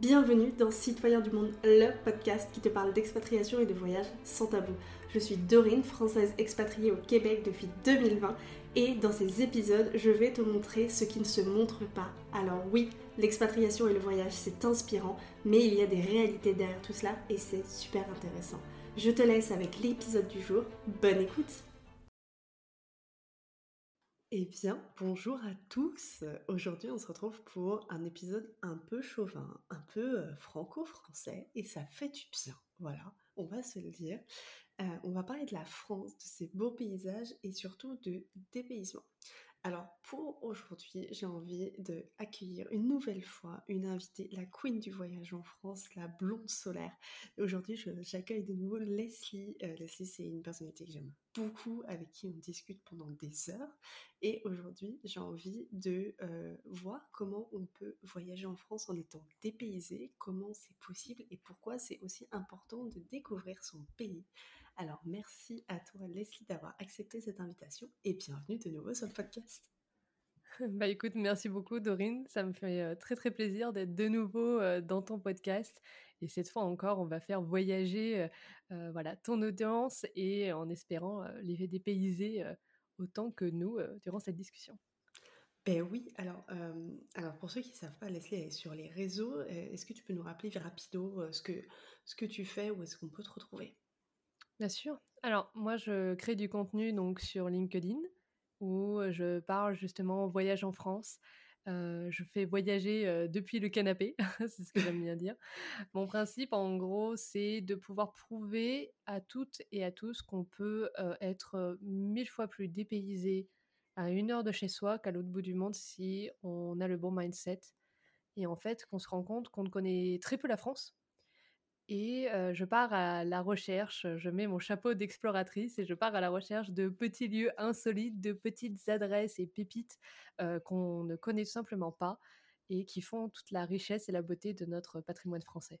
Bienvenue dans Citoyens du Monde, le podcast qui te parle d'expatriation et de voyage sans tabou. Je suis Dorine, française expatriée au Québec depuis 2020 et dans ces épisodes, je vais te montrer ce qui ne se montre pas. Alors oui, l'expatriation et le voyage, c'est inspirant, mais il y a des réalités derrière tout cela et c'est super intéressant. Je te laisse avec l'épisode du jour. Bonne écoute eh bien, bonjour à tous. Aujourd'hui, on se retrouve pour un épisode un peu chauvin, un peu euh, franco-français, et ça fait du bien. Voilà, on va se le dire. Euh, on va parler de la France, de ses beaux paysages et surtout de dépaysement. Alors pour aujourd'hui, j'ai envie de accueillir une nouvelle fois une invitée, la queen du voyage en France, la blonde solaire. Aujourd'hui, j'accueille de nouveau Leslie. Euh, Leslie, c'est une personnalité que j'aime beaucoup, avec qui on discute pendant des heures. Et aujourd'hui, j'ai envie de euh, voir comment on peut voyager en France en étant dépaysé, comment c'est possible et pourquoi c'est aussi important de découvrir son pays. Alors merci à toi Leslie d'avoir accepté cette invitation et bienvenue de nouveau sur le podcast. Bah écoute, merci beaucoup Dorine, ça me fait euh, très très plaisir d'être de nouveau euh, dans ton podcast et cette fois encore on va faire voyager euh, voilà ton audience et en espérant les dépayser autant que nous durant cette discussion. Ben oui, alors, alors pour ceux qui ne savent pas, Leslie est sur les réseaux. Est-ce que tu peux nous rappeler rapido ce, que, ce que tu fais, où est-ce qu'on peut te retrouver? Bien sûr. Alors, moi, je crée du contenu donc sur LinkedIn où je parle justement voyage en France. je fais voyager depuis le canapé, c'est ce que j'aime bien dire. Mon principe, en gros, c'est de pouvoir prouver à toutes et à tous qu'on peut être mille fois plus dépaysé à une heure de chez soi qu'à l'autre bout du monde si on a le bon mindset. Et en fait, qu'on se rend compte qu'on connaît très peu la France, et je pars à la recherche, je mets mon chapeau d'exploratrice et je pars à la recherche de petits lieux insolites, de petites adresses et pépites qu'on ne connaît simplement pas et qui font toute la richesse et la beauté de notre patrimoine français.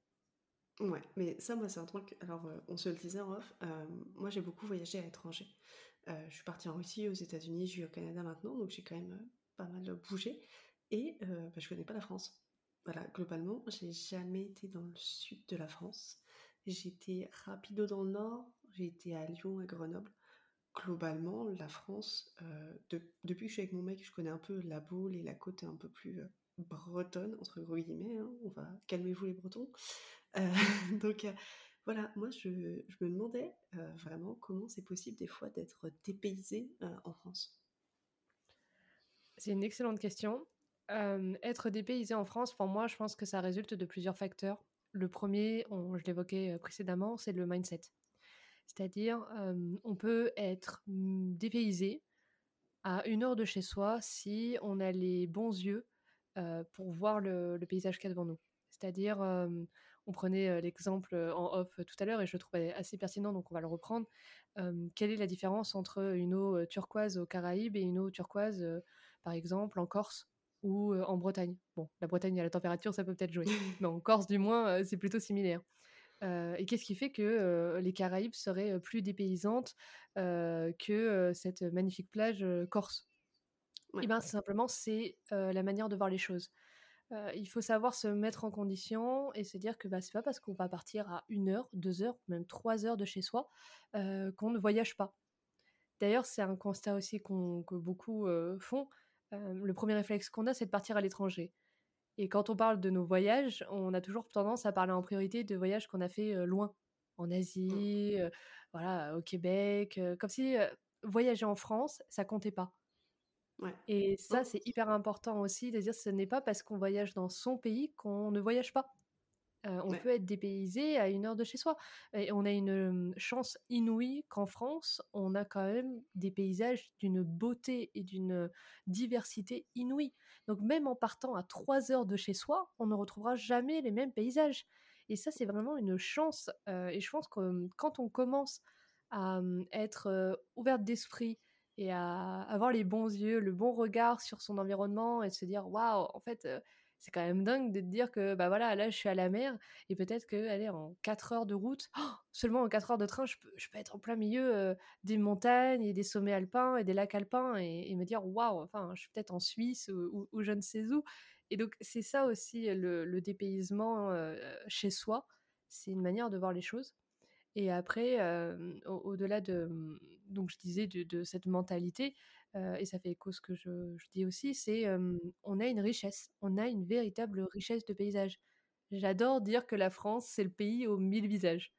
Ouais, mais ça, moi, c'est un truc. Alors, on se le disait en off. moi, j'ai beaucoup voyagé à l'étranger. je suis partie en Russie, aux États-Unis, je suis au Canada maintenant, donc j'ai quand même pas mal bougé. Et bah, je connais pas la France voilà, globalement, j'ai jamais été dans le sud de la France. J'étais rapido dans le nord, j'ai été à Lyon, à Grenoble. Globalement, la France, euh, depuis que je suis avec mon mec, je connais un peu la boule et la côte un peu plus euh, bretonne, entre guillemets. Hein. on va calmez-vous les Bretons. Euh, donc voilà, moi je, je me demandais vraiment comment c'est possible des fois d'être dépaysé en France. C'est une excellente question être dépaysé en France, pour moi, je pense que ça résulte de plusieurs facteurs. Le premier, je l'évoquais précédemment, c'est le mindset. C'est-à-dire, on peut être mmh, dépaysé à une heure de chez soi si on a les bons yeux pour voir le, paysage qu'il y a devant nous. C'est-à-dire, on prenait l'exemple en off tout à l'heure et je le trouvais assez pertinent, donc on va le reprendre. quelle est la différence entre une eau turquoise aux Caraïbes et une eau turquoise, par exemple, en Corse? Ou en Bretagne. Bon, la Bretagne, à la température, ça peut peut-être jouer. Mais en Corse, du moins, c'est plutôt similaire. et qu'est-ce qui fait que les Caraïbes seraient plus dépaysantes que cette magnifique plage corse? Eh bien, simplement, c'est la manière de voir les choses. il faut savoir se mettre en condition et se dire que bah, c'est pas parce qu'on va partir à une heure, deux heures, même trois heures de chez soi qu'on ne voyage pas. D'ailleurs, c'est un constat aussi que beaucoup font le premier réflexe qu'on a, c'est de partir à l'étranger. Et quand on parle de nos voyages, on a toujours tendance à parler en priorité de voyages qu'on a fait loin, en Asie, mmh. voilà, au Québec, comme si voyager en France, ça comptait pas. Et ça, c'est hyper important aussi de dire ce n'est pas parce qu'on voyage dans son pays qu'on ne voyage pas on peut être dépaysé à une heure de chez soi. Et on a une chance inouïe qu'en France, on a quand même des paysages d'une beauté et d'une diversité inouïe. Donc même en partant à trois heures de chez soi, on ne retrouvera jamais les mêmes paysages. Et ça, c'est vraiment une chance. et je pense que quand on commence à être ouverte d'esprit et à avoir les bons yeux, le bon regard sur son environnement et de se dire waouh, en fait, c'est quand même dingue de dire que bah voilà là je suis à la mer et peut-être que allez en 4 heures de route oh, seulement en 4 heures de train je peux, je peux être en plein milieu des montagnes et des sommets alpins et des lacs alpins et, me dire waouh enfin je suis peut-être en Suisse ou, je ne sais où Et donc, c'est ça aussi le, dépaysement chez soi. C'est une manière de voir les choses. Et après, au-delà de, mmh, donc je disais, de, cette mentalité, et ça fait écho ce que je, dis aussi, c'est on a une richesse, on a une véritable richesse de paysage. J'adore dire que la France, c'est le pays aux mille visages.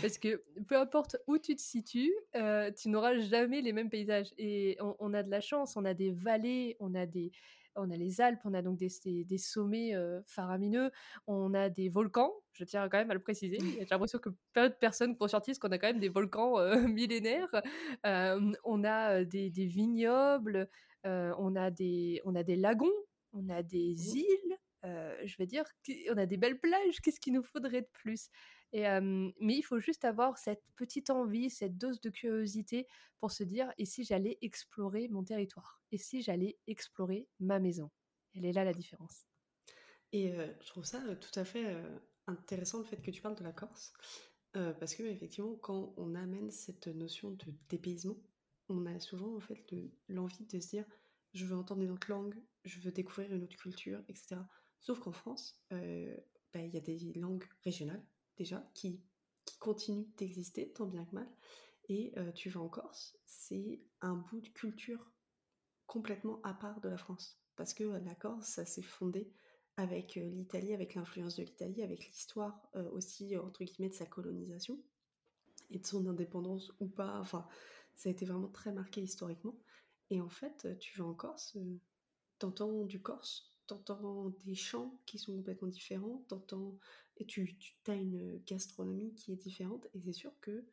Parce que peu importe où tu te situes, tu n'auras jamais les mêmes paysages. Et on, a de la chance, on a des vallées, on a des, on a les Alpes, on a donc des, des, sommets faramineux, on a des volcans, je tiens quand même à le préciser. J'ai l'impression que peu de personnes conscientisent qu'on a quand même des volcans millénaires. on a des, des vignobles, on, a des, on a des lagons, on a des mmh. îles. je veux dire, on a des belles plages. Qu'est-ce qu'il nous faudrait de plus? Et, mais il faut juste avoir cette petite envie, cette dose de curiosité pour se dire et si j'allais explorer mon territoire? Et si j'allais explorer ma maison? Elle est là la différence. Et je trouve ça tout à fait intéressant le fait que tu parles de la Corse. parce que effectivement, quand on amène cette notion de dépaysement, on a souvent en fait l'envie de se dire je veux entendre une autre langue, je veux découvrir une autre culture, etc. Sauf qu'en France, bah, il y a des langues régionales déjà, qui, qui continue d'exister, tant bien que mal. Et euh, tu vas en Corse, c'est un bout de culture complètement à part de la France. Parce que la Corse, ça s'est fondé avec euh, l'Italie, avec l'influence de l'Italie, avec l'histoire euh, aussi, entre guillemets, de sa colonisation et de son indépendance ou pas. Enfin, ça a été vraiment très marqué historiquement. Et en fait, tu vas en Corse, t'entends du Corse, t'entends des chants qui sont complètement différents, t'entends et tu, as une gastronomie qui est différente. Et c'est sûr que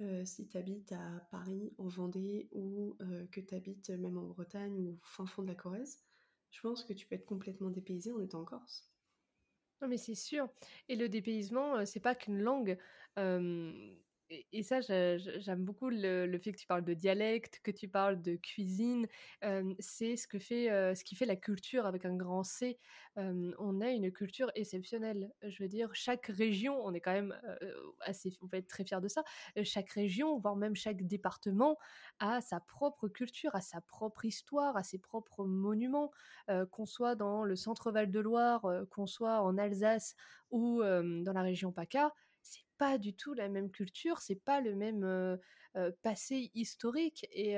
euh, si tu habites à Paris, en Vendée, ou euh, que tu habites même en Bretagne ou fin fond de la Corrèze, je pense que tu peux être complètement dépaysé en étant en Corse. Non, mais c'est sûr. Et le dépaysement, euh, c'est pas qu'une langue. Et, ça, j'aime beaucoup le, fait que tu parles de dialecte, que tu parles de cuisine. c'est ce ce qui fait la culture avec un grand C. on a une culture exceptionnelle. Je veux dire, chaque région, on est quand même assez, on peut être très fier de ça. Chaque région, voire même chaque département, a sa propre culture, a sa propre histoire, a ses propres monuments. qu'on soit dans le centre Val de Loire, qu'on soit en Alsace ou dans la région PACA pas du tout la même culture, c'est pas le même passé historique et,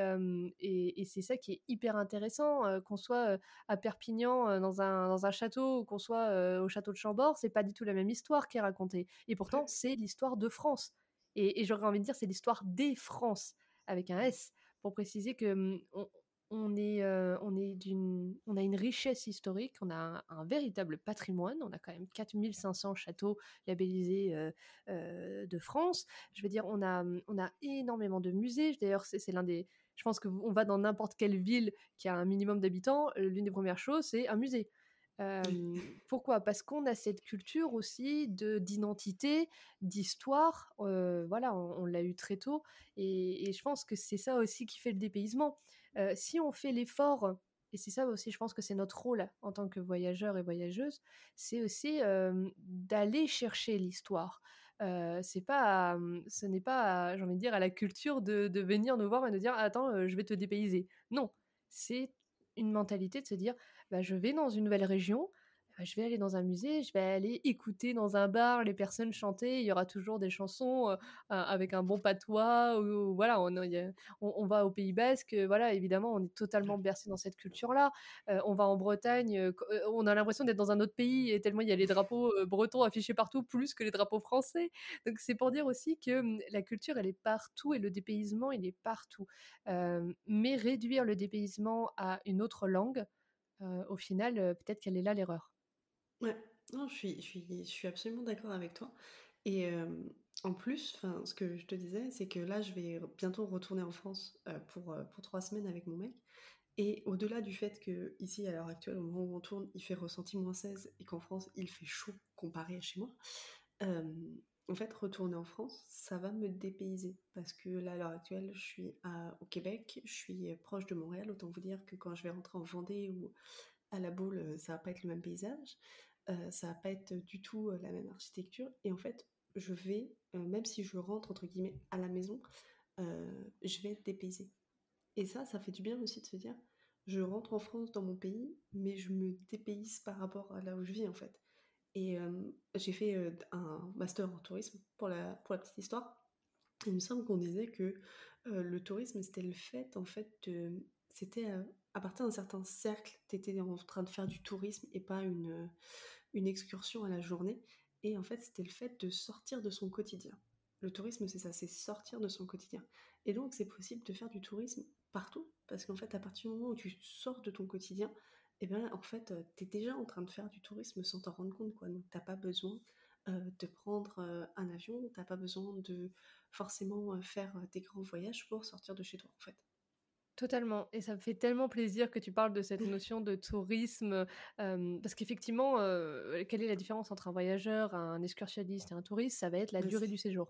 et, c'est ça qui est hyper intéressant qu'on soit à Perpignan dans un, dans un château ou qu'on soit au château de Chambord, c'est pas du tout la même histoire qui est racontée et pourtant c'est l'histoire de France et, j'aurais envie de dire c'est l'histoire des France avec un S pour préciser que on est, on est d'une, on a une richesse historique, on a un, véritable patrimoine, on a quand même 4500 châteaux labellisés de France. Je veux dire, on a, on a énormément de musées. D'ailleurs, c'est l'un des, je pense que on va dans n'importe quelle ville qui a un minimum d'habitants, l'une des premières choses, c'est un musée. pourquoi? Parce qu'on a cette culture aussi de d'identité, d'histoire. voilà, on, l'a eu très tôt, et, et je pense que c'est ça aussi qui fait le dépaysement. Si on fait l'effort, et c'est ça aussi, je pense que c'est notre rôle en tant que voyageur et voyageuse, c'est aussi d'aller chercher l'histoire. C'est pas, ce n'est pas, j'ai envie de dire, à la culture de, venir nous voir et de dire attends, je vais te dépayser. Non, c'est une mentalité de se dire bah, je vais dans une nouvelle région, je vais aller dans un musée, je vais aller écouter dans un bar les personnes chanter. Il y aura toujours des chansons avec un bon patois. Ou, voilà, on, on, va au Pays Basque. voilà, évidemment, on est totalement bercé dans cette culture-là. on va en Bretagne. on a l'impression d'être dans un autre pays et tellement il y a les drapeaux bretons affichés partout plus que les drapeaux français. Donc c'est pour dire aussi que mmh, la culture, elle est partout et le dépaysement, il est partout. mais réduire le dépaysement à une autre langue, au final, peut-être qu'elle est là l'erreur. Ouais, non, je suis, je suis, je suis absolument d'accord avec toi. Et en plus, ce que je te disais, c'est que là, je vais bientôt retourner en France pour, pour trois semaines avec mon mec. Et au-delà du fait que ici, à l'heure actuelle, au moment où on tourne, il fait ressenti moins 16 et qu'en France, il fait chaud comparé à chez moi, en fait, retourner en France, ça va me dépayser. Parce que là, à l'heure actuelle, je suis au Québec, je suis proche de Montréal. Autant vous dire que quand je vais rentrer en Vendée ou à la boule, ça va pas être le même paysage. Euh, ça va pas être du tout euh, la même architecture. Et en fait, je vais, euh, même si je rentre entre guillemets à la maison, je vais être dépaysée. Et ça, ça fait du bien aussi de se dire, je rentre en France dans mon pays, mais je me dépayse par rapport à là où je vis en fait. Et j'ai fait un master en tourisme pour la, pour la petite histoire. Il me semble qu'on disait que le tourisme, c'était le fait, en fait, c'était à, partir d'un certain cercle, tu étais en train de faire du tourisme et pas une, une excursion à la journée. Et en fait, c'était le fait de sortir de son quotidien. Le tourisme, c'est ça, c'est sortir de son quotidien. Et donc, c'est possible de faire du tourisme partout, parce qu'en fait, à partir du moment où tu sors de ton quotidien, eh bien, en fait, tu es déjà en train de faire du tourisme sans t'en rendre compte, quoi. Donc, t'as pas besoin de prendre un avion, t'as pas besoin de forcément faire des grands voyages pour sortir de chez toi, en fait. Totalement. Et ça me fait tellement plaisir que tu parles de cette notion de tourisme, parce qu'effectivement, quelle est la différence entre un voyageur, un excursionniste et un touriste? Ça va être la durée du séjour.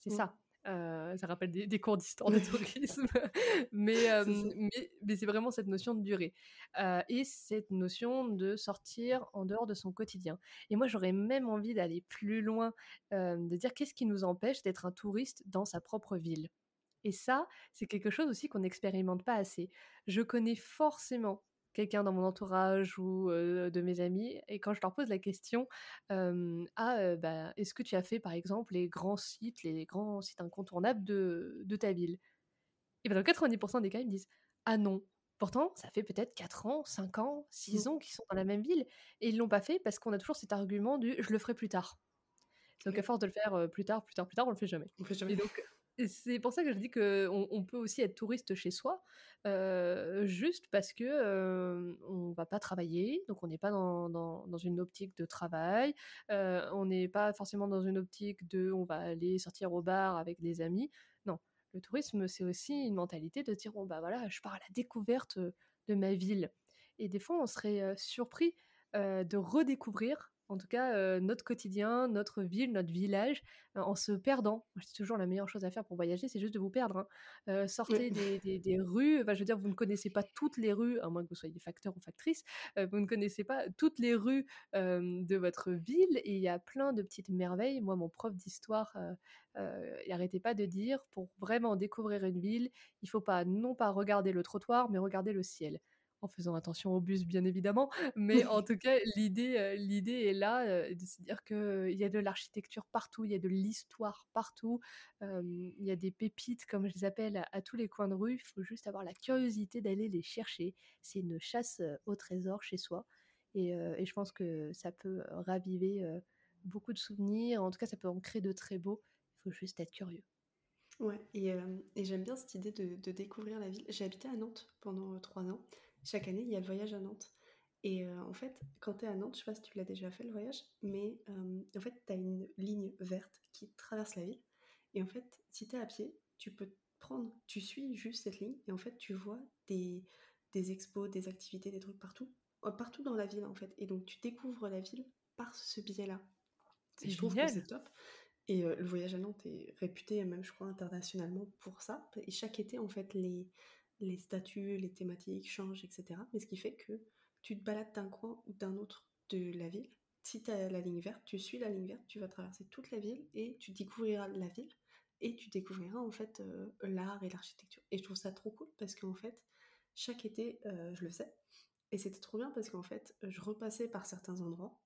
C'est mmh. ça. Euh, ça rappelle des, cours d'histoire de tourisme, mais, mais, c'est vraiment cette notion de durée euh, et cette notion de sortir en dehors de son quotidien. Et moi, j'aurais même envie d'aller plus loin, de dire qu'est-ce qui nous empêche d'être un touriste dans sa propre ville? Et ça, c'est quelque chose aussi qu'on n'expérimente pas assez. Je connais forcément quelqu'un dans mon entourage ou de mes amis, et quand je leur pose la question, ah, bah, est-ce que tu as fait par exemple les grands sites, les grands sites incontournables de, de ta ville? Et bien dans 90% des cas, ils me disent, ah non. Pourtant, ça fait peut-être 4 ans, 5 ans, 6 mmh. ans qu'ils sont dans la même ville, et ils l'ont pas fait parce qu'on a toujours cet argument du je le ferai plus tard. Donc à force de le faire plus tard, plus tard, plus tard, on le fait jamais. On le fait jamais. Et donc, c'est pour ça que je dis qu'on on peut aussi être touriste chez soi, juste parce que ne on va pas travailler, donc on n'est pas dans, dans, une optique de travail, on n'est pas forcément dans une optique de on va aller sortir au bar avec des amis. Non, le tourisme c'est aussi une mentalité de dire bon bah voilà, je pars à la découverte de ma ville. Et des fois on serait surpris de redécouvrir en tout cas notre quotidien, notre ville, notre village, en se perdant. C'est toujours la meilleure chose à faire pour voyager, c'est juste de vous perdre. Hein. sortez des, rues, je veux dire, vous ne connaissez pas toutes les rues, à moins que vous soyez facteur ou factrice, vous ne connaissez pas toutes les rues de votre ville, et il y a plein de petites merveilles. Moi, mon prof d'histoire, il n'arrêtait pas de dire, pour vraiment découvrir une ville, il faut pas non pas regarder le trottoir, mais regarder le ciel en faisant attention au bus bien évidemment, mais en tout cas l'idée l'idée est là de se dire qu'il y a de l'architecture partout, il y a de l'histoire partout, il y a des pépites comme je les appelle à, tous les coins de rue, il faut juste avoir la curiosité d'aller les chercher. C'est une chasse au trésor chez soi et, je pense que ça peut raviver beaucoup de souvenirs, en tout cas ça peut en créer de très beaux, il faut juste être curieux. Ouais, et, j'aime bien cette idée de, de, découvrir la ville. J'ai habité à Nantes pendant trois ans chaque année, il y a le voyage à Nantes. Et euh, en fait, quand tu es à Nantes, je sais pas si tu l'as déjà fait le voyage, mais euh, en fait, tu as une ligne verte qui traverse la ville. Et en fait, si tu es à pied, tu peux prendre, tu suis juste cette ligne, et en fait, tu vois des, des expos, des activités, des trucs partout, euh, partout dans la ville, en fait. Et donc, tu découvres la ville par ce biais-là. Et je trouve que c'est top. Et le voyage à Nantes est réputé, même je crois, internationalement pour ça. Et chaque été, en fait, les, les statuts, les thématiques changent, etc. Mais ce qui fait que tu te balades d'un coin ou d'un autre de la ville. Si tu as la ligne verte, tu suis la ligne verte, tu vas traverser toute la ville et tu découvriras la ville et tu découvriras en fait euh, l'art et l'architecture. Et je trouve ça trop cool parce qu'en fait, chaque été, euh, je le sais. Et c'était trop bien parce qu'en fait, je repassais par certains endroits,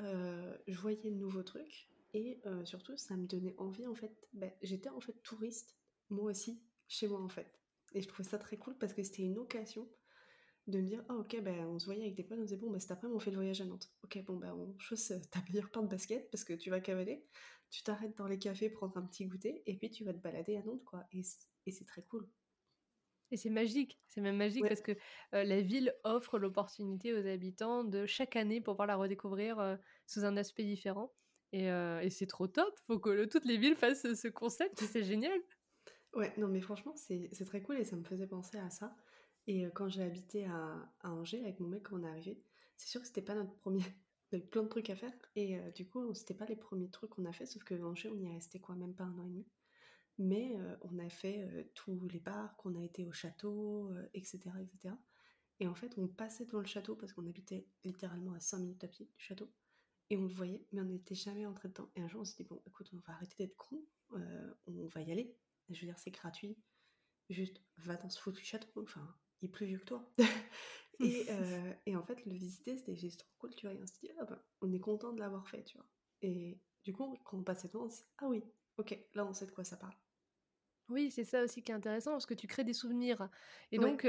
euh, je voyais de nouveaux trucs et surtout, ça me donnait envie en fait. Ben, j'étais en fait touriste, moi aussi, chez moi en fait. Et je trouvais ça très cool parce que c'était une occasion de me dire oh, ok ben on se voyait avec des potes on disait bon ben cet après on fait le voyage à Nantes. Ok bon ben on chausse ta meilleure paire de basket parce que tu vas cavaler. Tu t'arrêtes dans les cafés prendre un petit goûter et puis tu vas te balader à Nantes quoi. Et, c'est très cool. Et c'est magique, c'est même magique parce que euh, la ville offre l'opportunité aux habitants de chaque année pouvoir la redécouvrir euh, sous un aspect différent. Et, euh, et c'est trop top, faut que toutes les villes fassent ce concept, c'est génial. Ouais, non, mais franchement, c'est très cool et ça me faisait penser à ça. Et euh, quand j'ai habité à, Angers avec mon mec quand on est arrivé, c'est sûr que c'était pas notre premier. On avait plein de trucs à faire et euh, du coup, c'était pas les premiers trucs qu'on a fait, sauf que Angers, on y est resté quoi, même pas un an et demi. Mais euh, on a fait tous les parcs, on a été au château, etc., etc. Et en fait, on passait dans le château parce qu'on habitait littéralement à 5 minutes à pied du château. Et on le voyait, mais on n'était jamais entré dedans. Et un jour, on s'est dit, bon, écoute, on va arrêter d'être con, on va y aller. Je veux dire, c'est gratuit. Juste, va dans ce foutu château. Enfin, il est plus vieux que toi. et, et, en fait, le visiter, c'était juste trop cool, tu vois. Et on se dit, ah ben, on est content de l'avoir fait, tu vois. Et du coup, quand on passe cette on se dit, ah oui, ok, là, on sait de quoi ça parle. Oui, c'est ça aussi qui est intéressant, parce que tu crées des souvenirs. Et donc,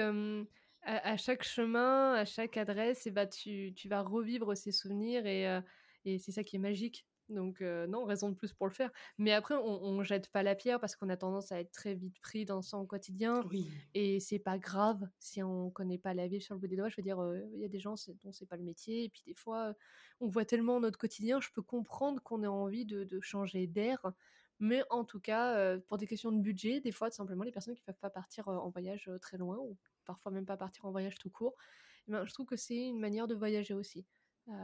à, chaque chemin, à chaque adresse, et bah, tu, tu vas revivre ces souvenirs, et, et c'est ça qui est magique. Donc non, raison de plus pour le faire. Mais après, on, ne jette pas la pierre parce qu'on a tendance à être très vite pris dans son quotidien. Oui. Et c'est pas grave si on connaît pas la vie sur le bout des doigts. Je veux dire, il y a des gens dont c'est pas le métier. Et puis des fois, on voit tellement notre quotidien. Je peux comprendre qu'on ait envie de, changer d'air. Mais en tout cas, pour des questions de budget, des fois, simplement, les personnes qui peuvent pas partir en voyage très loin ou parfois même pas partir en voyage tout court, eh ben, je trouve que c'est une manière de voyager aussi.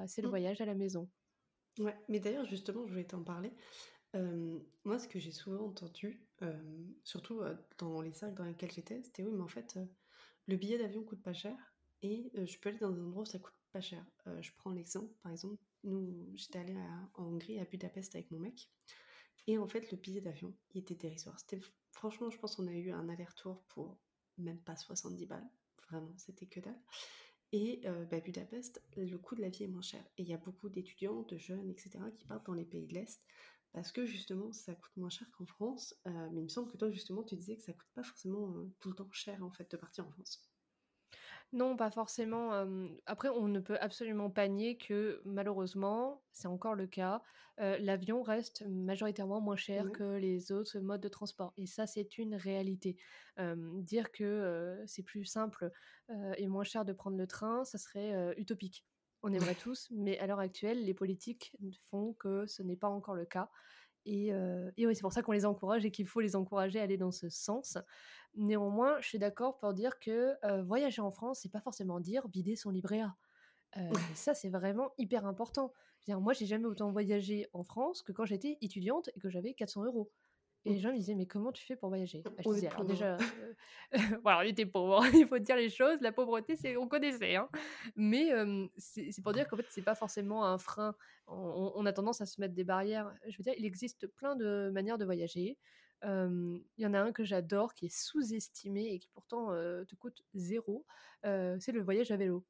c'est le mmh. voyage à la maison. Ouais, mais d'ailleurs, justement, je vais t'en parler. moi, ce que j'ai souvent entendu, surtout dans les salles dans lesquelles j'étais, c'était oui, mais en fait, le billet d'avion coûte pas cher et je peux aller dans un endroit où ça coûte pas cher. je prends l'exemple, par exemple, nous, j'étais allée en Hongrie, à Budapest avec mon mec, et en fait, le billet d'avion, il était dérisoire. C'était, franchement, je pense qu'on a eu un aller-retour pour même pas 70 balles. Vraiment, c'était que dalle. Et bah, Budapest, le coût de la vie est moins cher. Et il y a beaucoup d'étudiants, de jeunes, etc., qui partent dans les pays de l'Est parce que justement, ça coûte moins cher qu'en France. mais il me semble que toi, justement, tu disais que ça coûte pas forcément tout le temps cher, en fait, de partir en France. Non, pas forcément. après, on ne peut absolument pas nier que malheureusement, c'est encore le cas, l'avion reste majoritairement moins cher que les autres modes de transport. Et ça, c'est une réalité. dire que c'est plus simple et moins cher de prendre le train, ça serait utopique. On aimerait tous, mais à l'heure actuelle, les politiques font que ce n'est pas encore le cas. Et, oui, c'est pour ça qu'on les encourage et qu'il faut les encourager à aller dans ce sens. Néanmoins, je suis d'accord pour dire que voyager en France, c'est pas forcément dire vider son livret A. ça, c'est vraiment hyper important. Moi, moi, j'ai jamais autant voyagé en France que quand j'étais étudiante et que j'avais 400 euros. Et les gens me disaient, mais comment tu fais pour voyager? Bah, Je disais, alors déjà, voilà, on était pauvres, hein, il faut dire les choses, la pauvreté, c'est, on connaissait. Hein. Mais c'est, pour dire qu'en fait, c'est pas forcément un frein. On, a tendance à se mettre des barrières. Je veux dire, il existe plein de manières de voyager. Il y en a un que j'adore, qui est sous-estimé et qui pourtant te coûte zéro. c'est le voyage à vélo.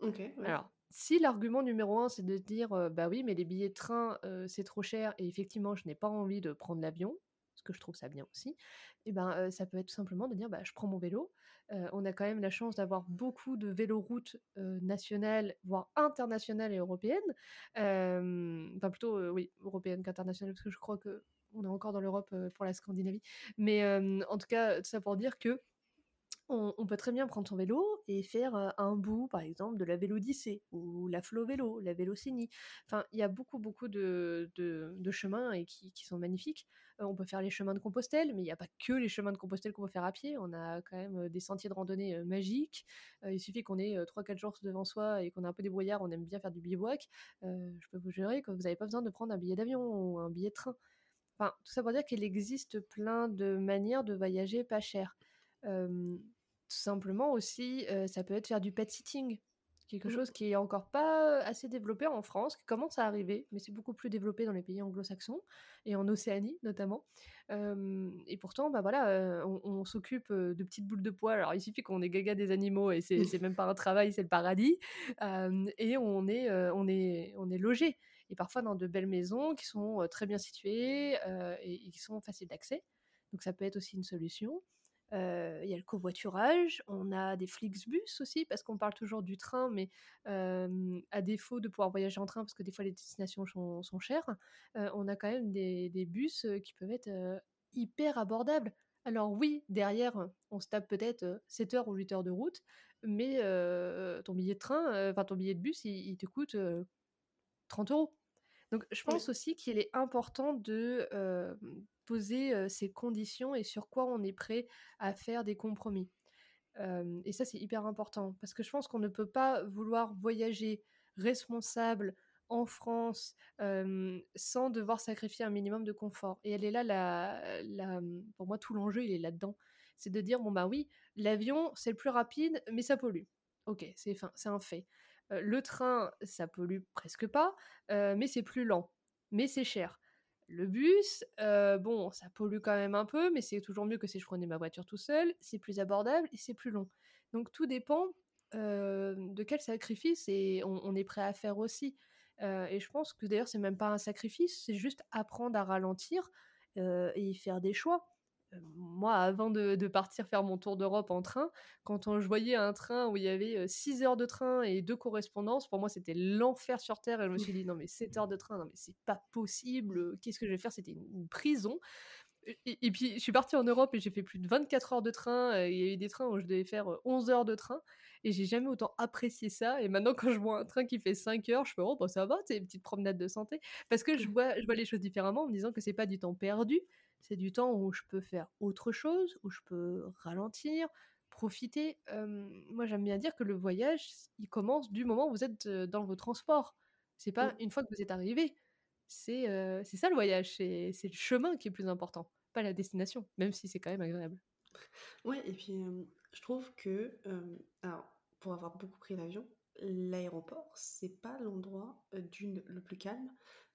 Ok. Alors, si l'argument numéro un, c'est de dire, bah oui, mais les billets de train, c'est trop cher et effectivement, je n'ai pas envie de prendre l'avion, que je trouve ça bien aussi, et ben ça peut être tout simplement de dire, bah, je prends mon vélo. on a quand même la chance d'avoir beaucoup de véloroutes nationales, voire internationales et européennes. enfin, plutôt, oui, européennes qu'internationales, parce que je crois que on est encore dans l'Europe pour la Scandinavie. Mais en tout cas, tout ça pour dire que on, peut très bien prendre son vélo et faire un bout, par exemple, de la Vélodyssée ou la Flo Vélo, la Vélocénie. Enfin, il y a beaucoup, beaucoup de, chemins et qui, sont magnifiques. on peut faire les chemins de Compostelle, mais il n'y a pas que les chemins de Compostelle qu'on peut faire à pied. On a quand même des sentiers de randonnée magiques. il suffit qu'on ait 3-4 jours devant soi et qu'on ait un peu des brouillards, on aime bien faire du bivouac. je peux vous jurer que vous n'avez pas besoin de prendre un billet d'avion ou un billet de train. Enfin, tout ça pour dire qu'il existe plein de manières de voyager pas cher. Simplement aussi, ça peut être faire du pet sitting, quelque mmh. chose qui est encore pas assez développé en France, qui commence à arriver, mais c'est beaucoup plus développé dans les pays anglo-saxons et en Océanie notamment. et pourtant, bah voilà, on, s'occupe de petites boules de poils. Alors il suffit qu'on ait gaga des animaux et c'est même pas un travail, c'est le paradis. et on est, on est, on est logé. Et parfois dans de belles maisons qui sont très bien situées et, et qui sont faciles d'accès. Donc ça peut être aussi une solution il y a le covoiturage, on a des Flixbus aussi, parce qu'on parle toujours du train, mais à défaut de pouvoir voyager en train, parce que des fois les destinations sont, chères, on a quand même des, bus qui peuvent être hyper abordables. Alors oui, derrière, on se tape peut-être 7 heures ou 8 heures de route, mais ton billet de train, enfin ton billet de bus, il, te coûte 30 euros. Donc je pense aussi qu'il est important de poser ces conditions et sur quoi on est prêt à faire des compromis. et ça, c'est hyper important parce que je pense qu'on ne peut pas vouloir voyager responsable en France sans devoir sacrifier un minimum de confort. Et elle est là, la, pour moi, tout l'enjeu, il est là-dedans. C'est de dire, bon, bah oui, l'avion, c'est le plus rapide, mais ça pollue. Ok, c'est un fait. Le train, ça pollue presque pas, mais c'est plus lent, mais c'est cher. Le bus, bon, ça pollue quand même un peu, mais c'est toujours mieux que si je prenais ma voiture tout seul, c'est plus abordable et c'est plus long. Donc tout dépend de quel sacrifice et on, est prêt à faire aussi. et je pense que d'ailleurs, c'est même pas un sacrifice, c'est juste apprendre à ralentir et faire des choix moi, avant de, partir faire mon tour d'Europe en train, quand on, je voyais un train où il y avait 6 heures de train et deux correspondances, pour moi, c'était l'enfer sur Terre. Et je me suis dit, non, mais 7 heures de train, non, mais c'est pas possible. Qu'est-ce que je vais faire? C'était une, prison. Et, puis, je suis partie en Europe et j'ai fait plus de 24 heures de train. Il y a eu des trains où je devais faire 11 heures de train. Et j'ai jamais autant apprécié ça. Et maintenant, quand je vois un train qui fait 5 heures, je fais, oh, bah, ça va, c'est une petite promenade de santé. Parce que je vois, je vois les choses différemment en me disant que c'est pas du temps perdu, c'est du temps où je peux faire autre chose, où je peux ralentir, profiter. moi, j'aime bien dire que le voyage, il commence du moment où vous êtes dans vos transports. C'est pas une fois que vous êtes arrivé. C'est ça le voyage, c'est le chemin qui est plus important, pas la destination, même si c'est quand même agréable. Ouais, et puis je trouve que, alors, pour avoir beaucoup pris l'avion, l'aéroport, c'est pas l'endroit d'une le plus calme,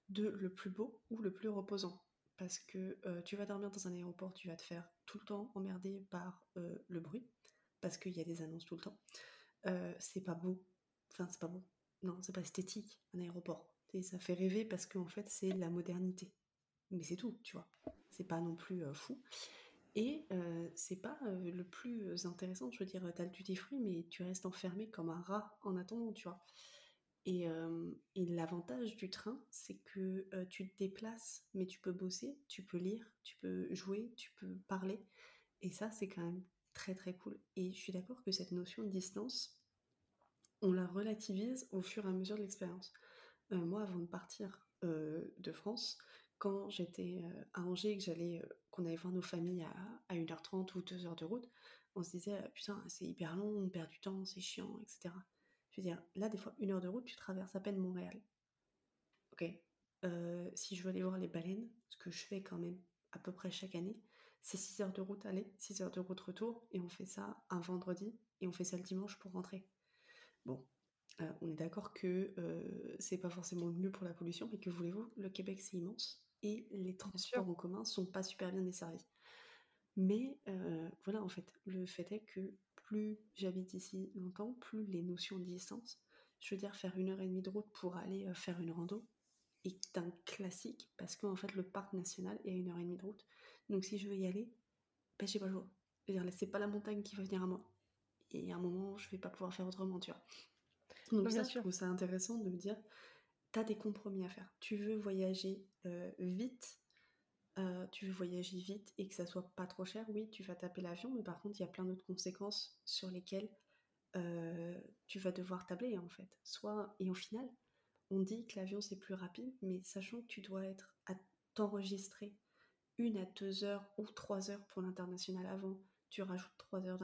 de le plus beau ou le plus reposant parce que tu vas dormir dans un aéroport, tu vas te faire tout le temps emmerder par le bruit, parce qu'il y a des annonces tout le temps. c'est pas beau. Enfin, c'est pas beau. Non, c'est pas esthétique, un aéroport. Et ça fait rêver parce qu'en fait, c'est la modernité. Mais c'est tout, tu vois. C'est pas non plus fou. Et c'est pas le plus intéressant, je veux dire, t'as le duty free, mais tu restes enfermé comme un rat en attendant, tu vois. Et, l'avantage du train, c'est que tu te déplaces, mais tu peux bosser, tu peux lire, tu peux jouer, tu peux parler. Et ça, c'est quand même très très cool. Et je suis d'accord que cette notion de distance, on la relativise au fur et à mesure de l'expérience. moi, avant de partir de France, quand j'étais à Angers que j'allais, qu'on allait voir nos familles à, à 1h30 ou 2h de route, on se disait putain, c'est hyper long, on perd du temps, c'est chiant, etc. Je veux dire, là, des fois, une heure de route, tu traverses à peine Montréal. Ok. Euh, si je veux aller voir les baleines, ce que je fais quand même à peu près chaque année, c'est 6 heures de route aller, 6 heures de route retour, et on fait ça un vendredi, et on fait ça le dimanche pour rentrer. Bon, euh, on est d'accord que euh, c'est pas forcément le mieux pour la pollution, mais que voulez-vous, le Québec c'est immense, et les transports en commun sont pas super bien desservis. Mais voilà, en fait, le fait est que plus j'habite ici longtemps, plus les notions de distance, je veux dire faire une heure et demie de route pour aller euh, faire une rando, est un classique parce qu'en fait le parc national est à une heure et demie de route. Donc si je veux y aller, ben j'ai pas le choix. C'est pas la montagne qui va venir à moi. Et à un moment, je vais pas pouvoir faire autrement, tu vois. Donc ça, je trouve ça intéressant de me dire, t'as des compromis à faire. Tu veux voyager euh, vite, euh, tu veux voyager vite et que ça soit pas trop cher, oui, tu vas taper l'avion, mais par contre, il y a plein d'autres conséquences sur lesquelles euh, tu vas devoir tabler en fait. Soit, et au final, on dit que l'avion c'est plus rapide, mais sachant que tu dois être à t'enregistrer une à deux heures ou trois heures pour l'international avant, tu rajoutes trois heures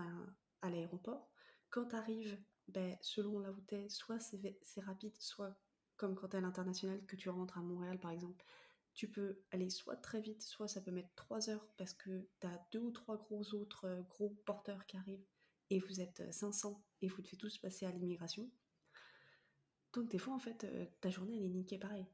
à, l'aéroport. Quand tu arrives, ben, selon là où tu es, soit c'est rapide, soit comme quand tu es à l'international, que tu rentres à Montréal par exemple, tu peux aller soit très vite, soit ça peut mettre 3 heures parce que tu as deux ou trois gros autres euh, gros porteurs qui arrivent et vous êtes 500 euh, et vous devez tous passer à l'immigration. Donc des fois en fait euh, ta journée elle est niquée pareil.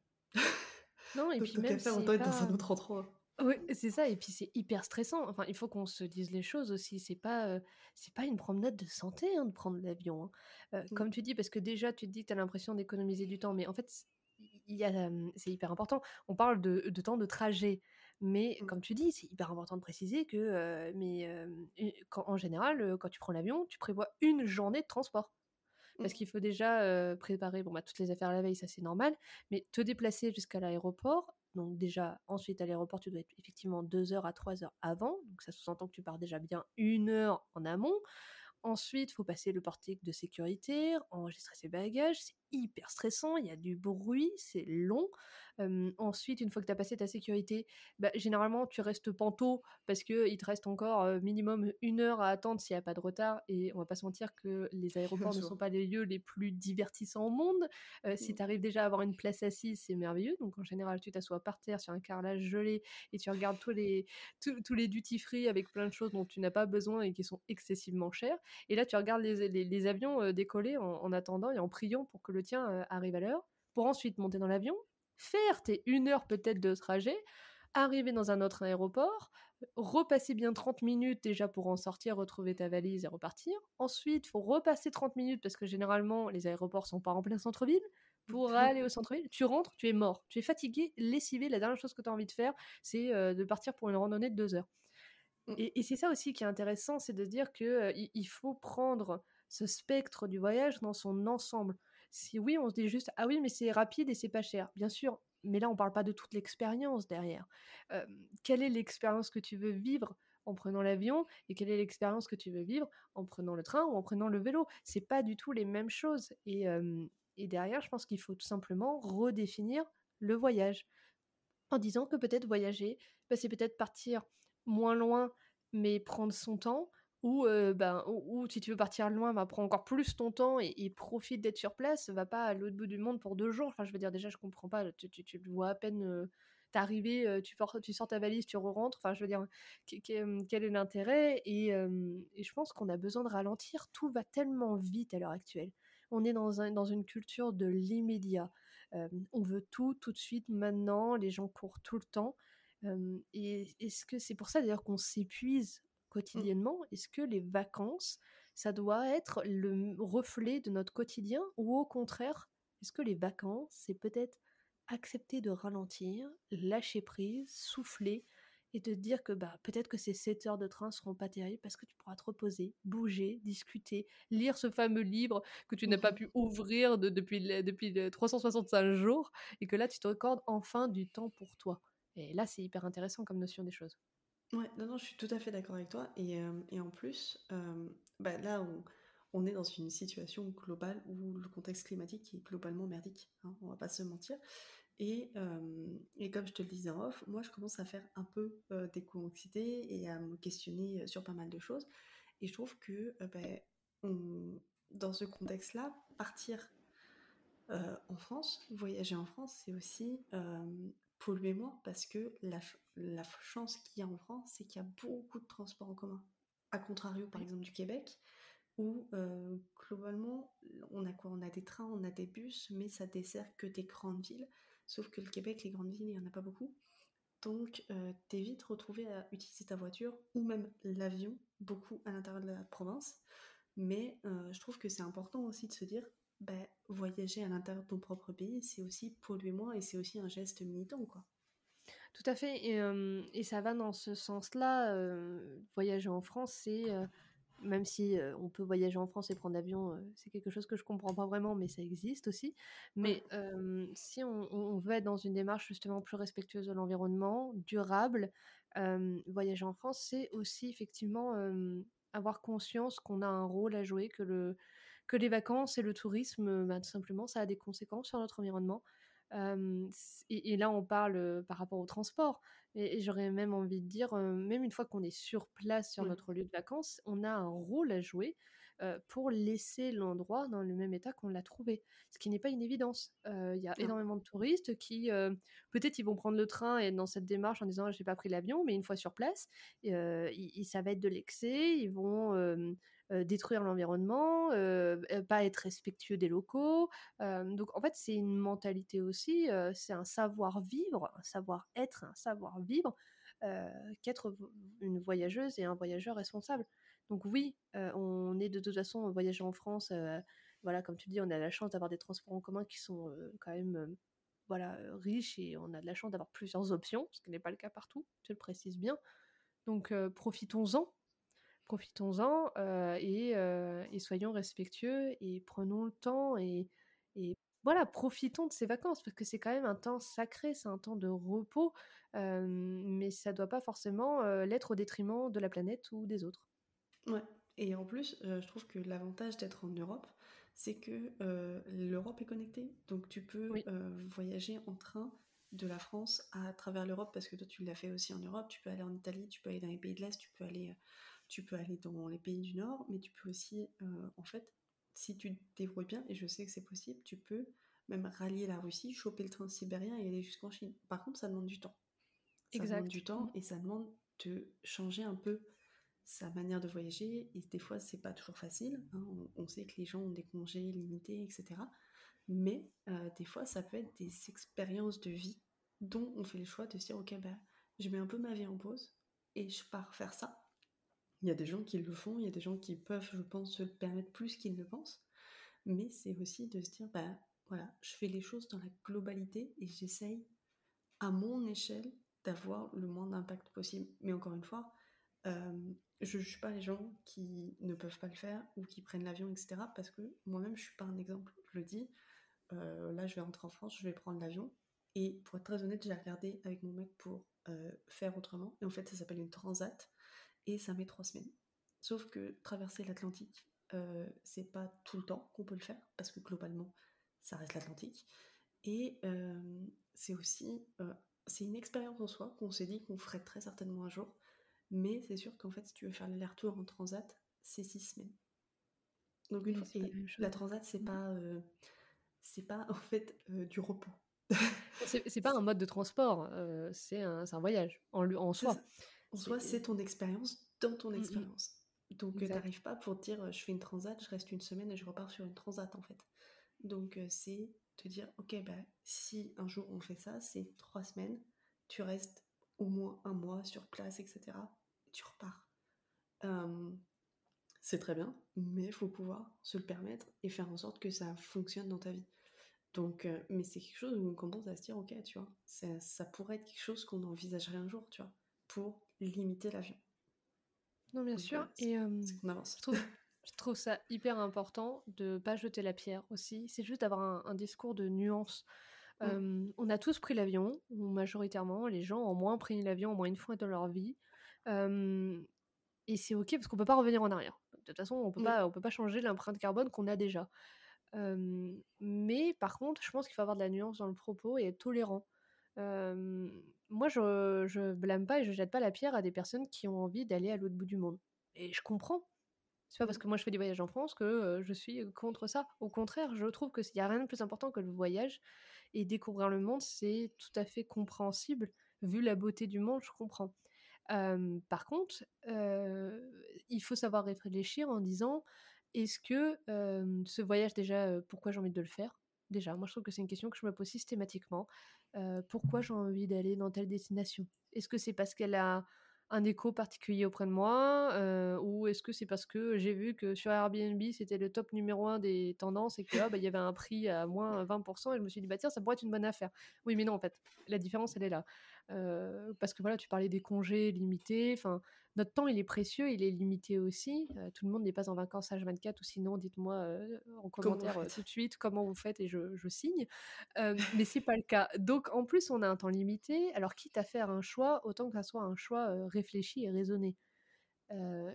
Non et puis même faire, on doit dans un autre endroit. Oui, c'est ça, et puis c'est hyper stressant. Enfin, il faut qu'on se dise les choses aussi. C'est pas, c'est pas une promenade de santé hein, de prendre l'avion. Hein. Mmh. Comme tu dis, parce que déjà, tu te dis que tu as l'impression d'économiser du temps, mais en fait, c'est hyper important. On parle de, temps de trajet, mais mmh. comme tu dis, c'est hyper important de préciser que, mais en général, quand tu prends l'avion, tu prévois une journée de transport. Parce mmh. qu'il faut déjà préparer bon, bah, toutes les affaires la veille, ça c'est normal, mais te déplacer jusqu'à l'aéroport, donc déjà, ensuite à l'aéroport, tu dois être effectivement deux heures à trois heures avant, donc ça sous-entend que tu pars déjà bien une heure en amont. Ensuite, il faut passer le portique de sécurité, enregistrer ses bagages, c'est hyper stressant, il y a du bruit, c'est long ensuite, une fois que tu as passé ta sécurité, bah, généralement, tu restes panto parce qu'il te reste encore minimum une heure à attendre s'il n'y a pas de retard. Et on va pas se mentir que les aéroports ne sont pas les lieux les plus divertissants au monde. Si mmh. tu arrives déjà à avoir une place assise, c'est merveilleux. Donc en général, tu t'assois par terre sur un carrelage gelé et tu regardes tous les, tous, les duty free avec plein de choses dont tu n'as pas besoin et qui sont excessivement chères. Et là, tu regardes les, les, avions décoller en, en, attendant et en priant pour que le tien arrive à l'heure pour ensuite monter dans l'avion, faire tes une heure peut-être de trajet, arriver dans un autre aéroport, repasser bien 30 minutes déjà pour en sortir, retrouver ta valise et repartir. Ensuite, il faut repasser 30 minutes parce que généralement, les aéroports sont pas en plein centre-ville. Pour aller au centre-ville, tu rentres, tu es mort, tu es fatigué, lessivé. La dernière chose que tu as envie de faire, c'est de partir pour une randonnée de deux heures. Mmh. Et, c'est ça aussi qui est intéressant, c'est de dire que il faut prendre ce spectre du voyage dans son ensemble. Si oui, on se dit juste ah oui, mais c'est rapide et c'est pas cher. Bien sûr, mais là on parle pas de toute l'expérience derrière. quelle est l'expérience que tu veux vivre en prenant l'avion et quelle est l'expérience que tu veux vivre en prenant le train ou en prenant le vélo? C'est pas du tout les mêmes choses. Et, et derrière, je pense qu'il faut tout simplement redéfinir le voyage en disant que peut-être voyager, bah, c'est peut-être partir moins loin mais prendre son temps ou, ben, ou, si tu veux partir loin, bah, prends encore plus ton temps et, profite d'être sur place. Va pas à l'autre bout du monde pour deux jours. Enfin, je veux dire, déjà, je comprends pas. Tu, tu, vois à peine t'arriver, tu, tu sors ta valise, tu re-rentres. Enfin, je veux dire, quel est l'intérêt? Et, je pense qu'on a besoin de ralentir. Tout va tellement vite à l'heure actuelle. On est dans, un, dans une culture de l'immédiat. on veut tout tout de suite, maintenant. Les gens courent tout le temps. et est-ce que c'est pour ça d'ailleurs qu'on s'épuise. Quotidiennement Est-ce que les vacances, ça doit être le reflet de notre quotidien ou au contraire, est-ce que les vacances, c'est peut-être accepter de ralentir, lâcher prise, souffler et te dire que bah, peut-être que ces 7 heures de train seront pas terribles parce que tu pourras te reposer, bouger, discuter, lire ce fameux livre que tu n'as pas mmh pu ouvrir depuis, depuis 365 jours et que là tu te recordes enfin du temps pour toi. Et là, c'est hyper intéressant comme notion des choses. Ouais, non, non, je suis tout à fait d'accord avec toi. Et, euh, et en plus, euh, bah, là, on, est dans une situation globale où le contexte climatique est globalement merdique, hein, on va pas se mentir. Et, euh, et comme je te le disais en off, moi je commence à faire un peu d'éco-anxiété et à me questionner sur pas mal de choses. Et je trouve que on- dans ce contexte-là, partir en France, voyager en France, c'est aussi polluer moins parce que la, la chance qu'il y a en France, c'est qu'il y a beaucoup de transports en commun. A contrario, par exemple, du Québec, où euh, globalement, on a quoi? On a des trains, on a des bus, mais ça dessert que des grandes villes. Sauf que le Québec, les grandes villes, il n'y en a pas beaucoup. Donc, euh, t'es vite retrouvé à utiliser ta voiture ou même l'avion, beaucoup à l'intérieur de la province. Mais euh, je trouve que c'est important aussi de se dire, bah, voyager à l'intérieur de ton propre pays, c'est aussi polluer moins et c'est aussi un geste militant, quoi. Tout à fait, et, et ça va dans ce sens-là. voyager en France, c'est même si on peut voyager en France et prendre l'avion, c'est quelque chose que je comprends pas vraiment, mais ça existe aussi. Mais si on, veut être dans une démarche justement plus respectueuse de l'environnement, durable, voyager en France, c'est aussi effectivement avoir conscience qu'on a un rôle à jouer, que le que les vacances et le tourisme, bah, tout simplement, ça a des conséquences sur notre environnement et, là, on parle par rapport au transport. Et, j'aurais même envie de dire, même une fois qu'on est sur place sur notre lieu de vacances, on a un rôle à jouer pour laisser l'endroit dans le même état qu'on l'a trouvé. Ce qui n'est pas une évidence. Il y a énormément de touristes qui, peut-être, ils vont prendre le train et dans cette démarche en disant, j'ai pas pris l'avion, mais une fois sur place, ça va être de l'excès. Ils vont détruire l'environnement, pas être respectueux des locaux. donc en fait, c'est une mentalité aussi, c'est un savoir-vivre, un savoir-être, un savoir-vivre qu'être une voyageuse et un voyageur responsable. Donc oui, on est de toute façon voyager en France. voilà, comme tu dis, on a la chance d'avoir des transports en commun qui sont quand même voilà riches et on a de la chance d'avoir plusieurs options, ce qui n'est pas le cas partout. Tu le précises bien. Donc profitons-en profitons-en et, soyons respectueux et prenons le temps et, voilà, profitons de ces vacances parce que c'est quand même un temps sacré, c'est un temps de repos, mais ça ne doit pas forcément l'être au détriment de la planète ou des autres. Ouais, et en plus, je trouve que l'avantage d'être en Europe, c'est que l'Europe est connectée, donc tu peux voyager en train de la France à travers l'Europe parce que toi tu l'as fait aussi en Europe, tu peux aller en Italie, tu peux aller dans les pays de l'Est, tu peux aller tu peux aller dans les pays du Nord, mais tu peux aussi, euh, en fait, si tu te débrouilles bien, et je sais que c'est possible, tu peux même rallier la Russie, choper le train sibérien et aller jusqu'en Chine. Par contre, ça demande du temps. Ça demande du temps et ça demande de changer un peu sa manière de voyager. Et des fois, c'est pas toujours facile. Hein. On, sait que les gens ont des congés limités, etc. Mais euh, des fois, ça peut être des expériences de vie dont on fait le choix de se dire, ok, bah, je mets un peu ma vie en pause et je pars faire ça. Il y a des gens qui le font, il y a des gens qui peuvent, je pense, se le permettre plus qu'ils ne pensent. Mais c'est aussi de se dire, bah voilà, je fais les choses dans la globalité et j'essaye à mon échelle d'avoir le moins d'impact possible. Mais encore une fois, euh, je ne juge pas les gens qui ne peuvent pas le faire ou qui prennent l'avion, etc. Parce que moi-même, je ne suis pas un exemple. Je le dis, euh, là, je vais rentrer en France, je vais prendre l'avion. Et pour être très honnête, j'ai regardé avec mon mec pour euh, faire autrement. Et en fait, ça s'appelle une transat. Et ça met trois semaines. Sauf que traverser l'Atlantique, euh, c'est pas tout le temps qu'on peut le faire. Parce que globalement, ça reste l'Atlantique. Et c'est aussi... c'est une expérience en soi qu'on s'est dit qu'on ferait très certainement un jour. Mais c'est sûr qu'en fait, si tu veux faire l'aller-retour en transat, c'est six semaines. Donc une fois, la transat, c'est mmh. pas, euh, c'est pas en fait euh, du repos. c'est pas un mode de transport, euh, c'est un, un, voyage en, en soi. En soi, c'est ton expérience dans ton mmh, mmh. expérience. Donc tu n'arrives pas pour te dire je fais une transat, je reste une semaine et je repars sur une transat en fait. Donc c'est te dire ok bah si un jour on fait ça, c'est trois semaines, tu restes au moins un mois sur place, etc. Et tu repars. c'est très bien, mais il faut pouvoir se le permettre et faire en sorte que ça fonctionne dans ta vie. Donc, mais c'est quelque chose où on commence à se dire, ok, tu vois, ça, ça pourrait être quelque chose qu'on envisagerait un jour, tu vois, pour limiter l'avion. Non, bien sûr. et avance. Je, trouve, ça hyper important de pas jeter la pierre aussi. C'est juste d'avoir un, discours de nuance. Mmh. on a tous pris l'avion, majoritairement. Les gens ont moins pris l'avion au moins une fois dans leur vie. et c'est ok parce qu'on peut pas revenir en arrière. De toute façon, on peut pas, on peut pas changer l'empreinte carbone qu'on a déjà. mais par contre, je pense qu'il faut avoir de la nuance dans le propos et être tolérant. Moi, je, je blâme pas et je jette pas la pierre à des personnes qui ont envie d'aller à l'autre bout du monde. Et je comprends. C'est pas parce mmh. que moi je fais des voyages en France que je suis contre ça. Au contraire, je trouve qu'il n'y a rien de plus important que le voyage et découvrir le monde, c'est tout à fait compréhensible. Vu la beauté du monde, je comprends. par contre, il faut savoir réfléchir en disant est-ce que ce voyage, déjà, pourquoi j'ai envie de le faire? Déjà, moi je trouve que c'est une question que je me pose systématiquement. Pourquoi j'ai envie d'aller dans telle destination? Est-ce que c'est parce qu'elle a un écho particulier auprès de moi Ou est-ce que c'est parce que j'ai vu que sur Airbnb, c'était le top numéro un des tendances et qu'il ah, bah, y avait un prix à moins 20% et je me suis dit, bah tiens, ça pourrait être une bonne affaire. Oui, mais non, en fait, la différence, elle est là. Parce que voilà, tu parlais des congés limités. Enfin, notre temps, il est précieux, il est limité aussi. Euh, tout le monde n'est pas en vacances H24 ou sinon, dites-moi euh, en commentaire tout de suite comment vous faites et je, je signe. mais c'est pas le cas. Donc, en plus, on a un temps limité. Alors, quitte à faire un choix, autant que ça soit un choix réfléchi et raisonné.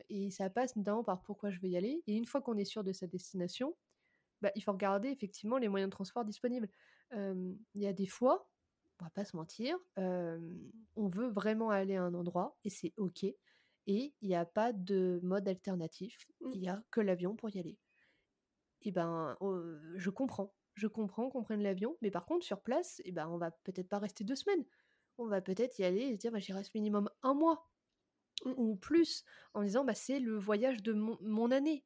et ça passe notamment par pourquoi je veux y aller. Et une fois qu'on est sûr de sa destination, bah, il faut regarder effectivement les moyens de transport disponibles. Il y a des fois, on va pas se mentir, on veut vraiment aller à un endroit et c'est ok. Et il n'y a pas de mode alternatif, mmh. il n'y a que l'avion pour y aller. Et ben, je comprends, je comprends qu'on prenne l'avion, mais par contre, sur place, et ben, on va peut-être pas rester deux semaines. On va peut-être y aller et se dire, bah, j'y reste minimum un mois mmh. ou plus, en disant, bah, c'est le voyage de mon, année.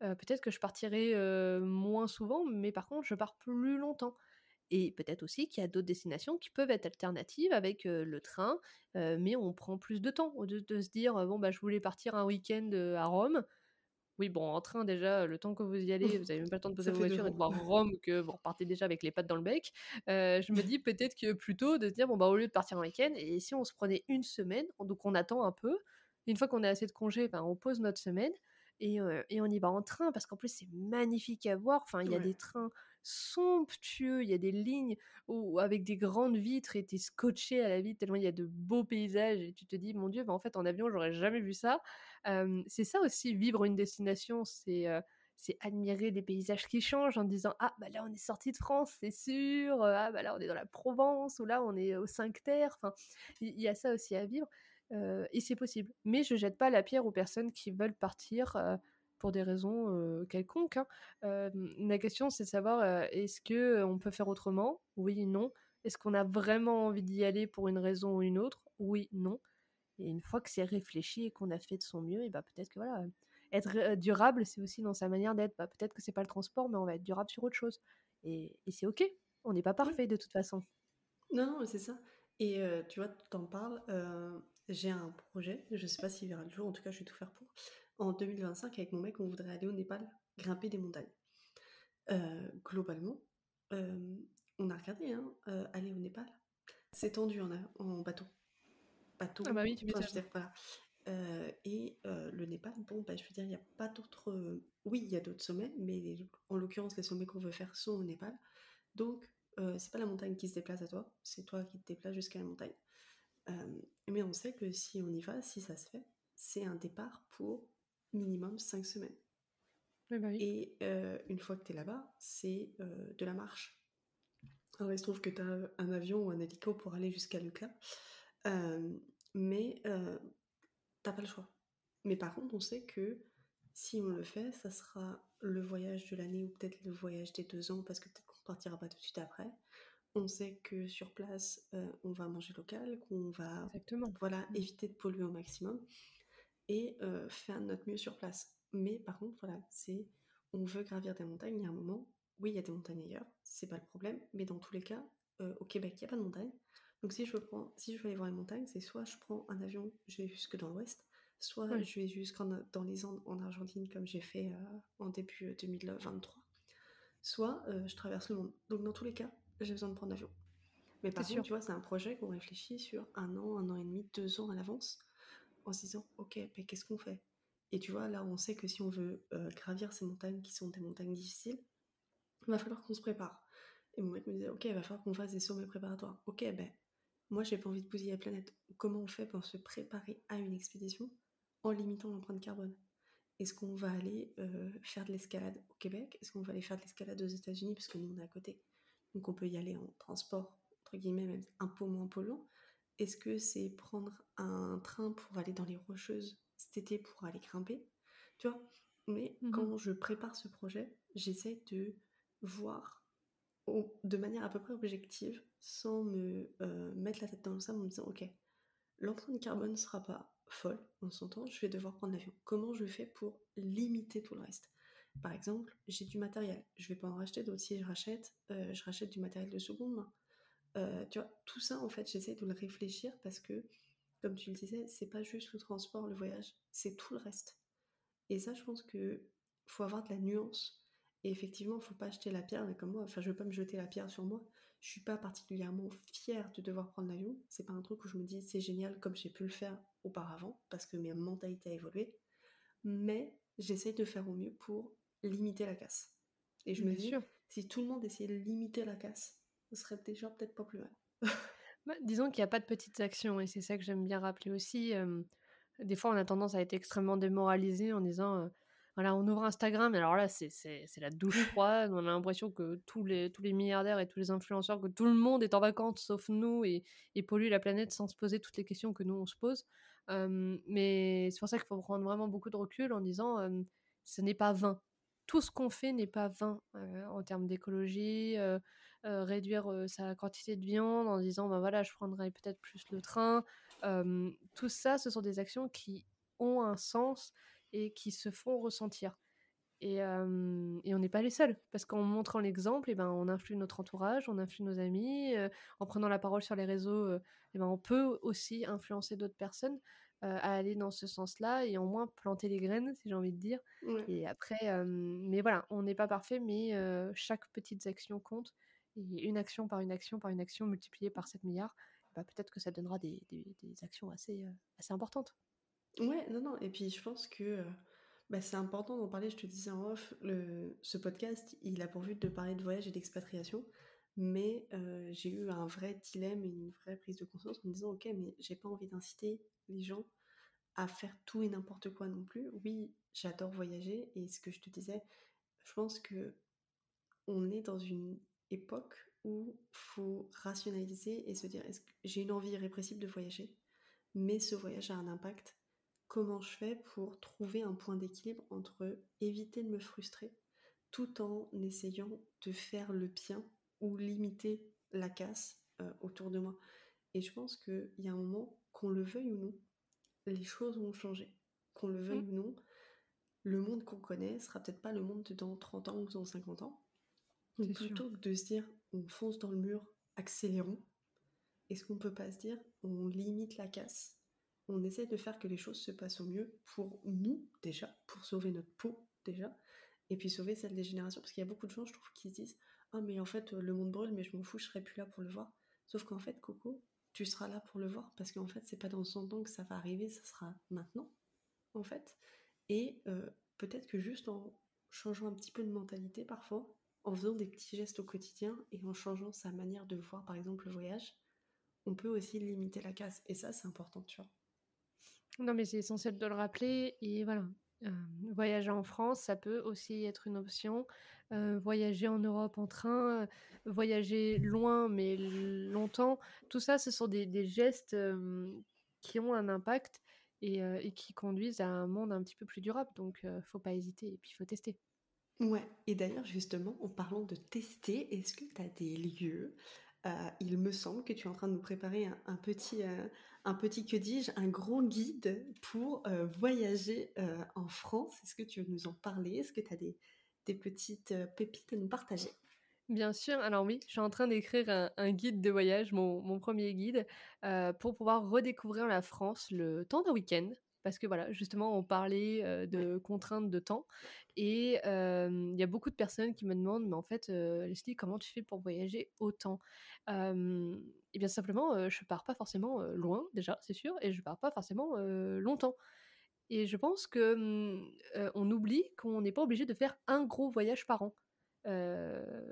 peut-être que je partirai moins souvent, mais par contre, je pars plus longtemps. Et peut-être aussi qu'il y a d'autres destinations qui peuvent être alternatives avec le train, mais on prend plus de temps. Au lieu de se dire, bon, bah, je voulais partir un week-end à Rome. Oui, bon, en train, déjà, le temps que vous y allez, vous n'avez même pas le temps de poser vos voiture et de voir Rome, que vous repartez déjà avec les pattes dans le bec. je me dis peut-être que plutôt de se dire, bon, bah, au lieu de partir un week-end, et si on se prenait une semaine, donc on attend un peu, une fois qu'on a assez de congés, ben, on pose notre semaine, et, et, on y va en train parce qu'en plus c'est magnifique à voir. Enfin, il y a des trains somptueux. Il y a des lignes où, avec des grandes vitres et t'es scotché à la vitre tellement il y a de beaux paysages et tu te dis, mon Dieu, mais en fait, en avion, j'aurais jamais vu ça. c'est ça aussi, vivre une destination, c'est c'est admirer des paysages qui changent en disant ah bah là on est sorti de France c'est sûr ah bah là on est dans la Provence ou là on est aux cinq terres enfin il y, a ça aussi à vivre et c'est possible mais je jette pas la pierre aux personnes qui veulent partir pour des raisons quelconques. Hein. la question, c'est de savoir est-ce que on peut faire autrement? Oui, non. Est-ce qu'on a vraiment envie d'y aller pour une raison ou une autre? Oui, non. Et une fois que c'est réfléchi et qu'on a fait de son mieux, et bah peut-être que voilà, être durable, c'est aussi dans sa manière d'être. Bah, peut-être que c'est pas le transport, mais on va être durable sur autre chose. Et, c'est ok. On n'est pas parfait de toute façon. Non, non, c'est ça. Et tu vois, tu en parles. j'ai un projet, je sais pas s'il verra le jour, en tout cas je vais tout faire pour. En 2025, avec mon mec, on voudrait aller au Népal grimper des montagnes. Euh, globalement, euh, on a regardé, hein, euh, aller au Népal. C'est tendu en, en bateau. Bateau. Ah bah oui, tu enfin, je veux dire, voilà. et le Népal, bon, bah, je veux dire, il n'y a pas d'autres. Oui, il y a d'autres sommets, mais en l'occurrence, les sommets qu'on veut faire sont au Népal. Donc, c'est pas la montagne qui se déplace à toi, c'est toi qui te déplaces jusqu'à la montagne. mais on sait que si on y va, si ça se fait, c'est un départ pour minimum 5 semaines. Bah et une fois que tu es là-bas, c'est de la marche. Alors il se trouve que tu as un avion ou un hélico pour aller jusqu'à Lucla, mais t'as pas le choix. Mais par contre, on sait que si on le fait, ça sera le voyage de l'année ou peut-être le voyage des deux ans parce que peut-être qu'on partira pas tout de suite après. On sait que sur place, on va manger local, qu'on va Exactement. voilà, mmh. éviter de polluer au maximum et faire notre mieux sur place. Mais par contre, voilà, c'est on veut gravir des montagnes. Il y a un moment, oui, il y a des montagnes ailleurs, c'est pas le problème. Mais dans tous les cas, au Québec, il n'y a pas de montagne. Donc si je veux prendre, si je veux aller voir les montagnes, c'est soit je prends un avion, je vais jusque dans l'ouest, soit je vais jusque dans les Andes en Argentine comme j'ai fait en début 2023, soit je traverse le monde. Donc dans tous les cas, j'ai besoin de prendre l'avion. Mais par contre, tu vois, c'est un projet qu'on réfléchit sur un an, un an et demi, deux ans à l'avance en se disant, ok, qu'est-ce qu'on fait? Et tu vois, là, on sait que si on veut euh, gravir ces montagnes qui sont des montagnes difficiles, il va falloir qu'on se prépare. Et mon mec me disait, ok, il va falloir qu'on fasse des sommets préparatoires. Ok, ben, moi, j'ai pas envie de bousiller la planète. Comment on fait pour se préparer à une expédition en limitant l'empreinte carbone? Est-ce qu'on va aller euh, faire de l'escalade au Québec? Est-ce qu'on va aller faire de l'escalade aux États-Unis? Parce que nous, on est à côté. Donc, on peut y aller en transport, entre guillemets, même un peu moins polluant. Est-ce que c'est prendre un train pour aller dans les Rocheuses cet été pour aller grimper? Tu vois? Mais mmh quand je prépare ce projet, j'essaie de voir de manière à peu près objective, sans me euh, mettre la tête dans le sable en me disant ok, l'empreinte carbone ne sera pas folle, on s'entend, je vais devoir prendre l'avion. Comment je fais pour limiter tout le reste? Par exemple, j'ai du matériel, je vais pas en racheter d'autres. Si je rachète, euh, je rachète du matériel de seconde main. Euh, tu vois, tout ça, en fait, j'essaie de le réfléchir parce que, comme tu le disais, c'est pas juste le transport, le voyage, c'est tout le reste. Et ça, je pense que faut avoir de la nuance. Et effectivement, faut pas acheter la pierre, mais comme moi, enfin, je veux pas me jeter la pierre sur moi. Je suis pas particulièrement fière de devoir prendre l'avion. C'est pas un truc où je me dis c'est génial comme j'ai pu le faire auparavant, parce que mes mentalités a évolué. Mais j'essaie de faire au mieux pour limiter la casse. Et je me dis, si tout le monde essayait de limiter la casse, ce serait déjà peut-être pas plus mal. Bah, disons qu'il n'y a pas de petites actions et c'est ça que j'aime bien rappeler aussi. des fois, on a tendance à être extrêmement démoralisé en disant voilà, on ouvre Instagram, et alors là, c'est la douche froide. On a l'impression que tous les, tous les milliardaires et tous les influenceurs, que tout le monde est en vacances sauf nous et, et pollue la planète sans se poser toutes les questions que nous, on se pose. mais c'est pour ça qu'il faut prendre vraiment beaucoup de recul en disant ce n'est pas vain. Tout ce qu'on fait n'est pas vain en termes d'écologie, réduire euh, sa quantité de viande en disant ben voilà je prendrai peut-être plus le train. Tout ça ce sont des actions qui ont un sens et qui se font ressentir. Et, et on n'est pas les seuls parce qu'en montrant l'exemple et eh ben on influe notre entourage on influe nos amis en prenant la parole sur les réseaux et eh ben on peut aussi influencer d'autres personnes à aller dans ce sens-là et au moins planter les graines, si j'ai envie de dire. Et après, mais voilà, on n'est pas parfait, mais chaque petite action compte une action par une action par une action multipliée par 7 milliards, bah, peut-être que ça donnera des, actions assez, euh, assez importantes. Ouais, non, non, et puis je pense que euh, bah, c'est important d'en parler, je te disais en off, le, ce podcast, il a pour but de parler de voyage et d'expatriation, mais euh, j'ai eu un vrai dilemme et une vraie prise de conscience en me disant, ok, mais j'ai pas envie d'inciter les gens à faire tout et n'importe quoi non plus. Oui, j'adore voyager, et ce que je te disais, je pense que on est dans une époque où faut rationaliser et se dire est-ce que j'ai une envie irrépressible de voyager, mais ce voyage a un impact. Comment je fais pour trouver un point d'équilibre entre éviter de me frustrer tout en essayant de faire le bien ou limiter la casse euh, autour de moi? Et je pense qu'il y a un moment, qu'on le veuille ou non, les choses vont changer. Qu'on le veuille mmh. ou non, le monde qu'on connaît sera peut-être pas le monde de dans 30 ans ou dans 50 ans, plutôt que de se dire on fonce dans le mur, accélérons, est-ce qu'on peut pas se dire on limite la casse on essaie de faire que les choses se passent au mieux pour nous déjà, pour sauver notre peau déjà, et puis sauver celle des générations. Parce qu'il y a beaucoup de gens, je trouve, qui se disent Ah, mais en fait, le monde brûle, mais je m'en fous, je serai plus là pour le voir. Sauf qu'en fait, Coco, tu seras là pour le voir, parce qu'en fait, c'est pas dans son temps que ça va arriver, ça sera maintenant, en fait. Et euh, peut-être que juste en changeant un petit peu de mentalité parfois, en faisant des petits gestes au quotidien et en changeant sa manière de voir, par exemple, le voyage, on peut aussi limiter la casse. Et ça, c'est important, tu vois. Non, mais c'est essentiel de le rappeler. Et voilà, euh, voyager en France, ça peut aussi être une option. Euh, voyager en Europe en train, euh, voyager loin mais longtemps, tout ça, ce sont des, gestes qui ont un impact et, et, qui conduisent à un monde un petit peu plus durable. Donc, faut pas hésiter et puis faut tester. Ouais, et d'ailleurs, justement, en parlant de tester, est-ce que tu as des lieux il me semble que tu es en train de nous préparer un, petit, un petit, que dis-je, un gros guide pour voyager en France. Est-ce que tu veux nous en parler? Est-ce que tu as des, petites pépites à nous partager? Bien sûr, alors oui, je suis en train d'écrire un, guide de voyage, mon, mon premier guide, pour pouvoir redécouvrir la France le temps d'un week-end parce que voilà, justement, on parlait de contraintes de temps. Et il y a beaucoup de personnes qui me demandent, mais en fait, Leslie, comment tu fais pour voyager autant? Et bien simplement, je pars pas forcément loin, déjà, c'est sûr, et je pars pas forcément longtemps. Et je pense que mmh, on oublie qu'on n'est pas obligé de faire un gros voyage par an.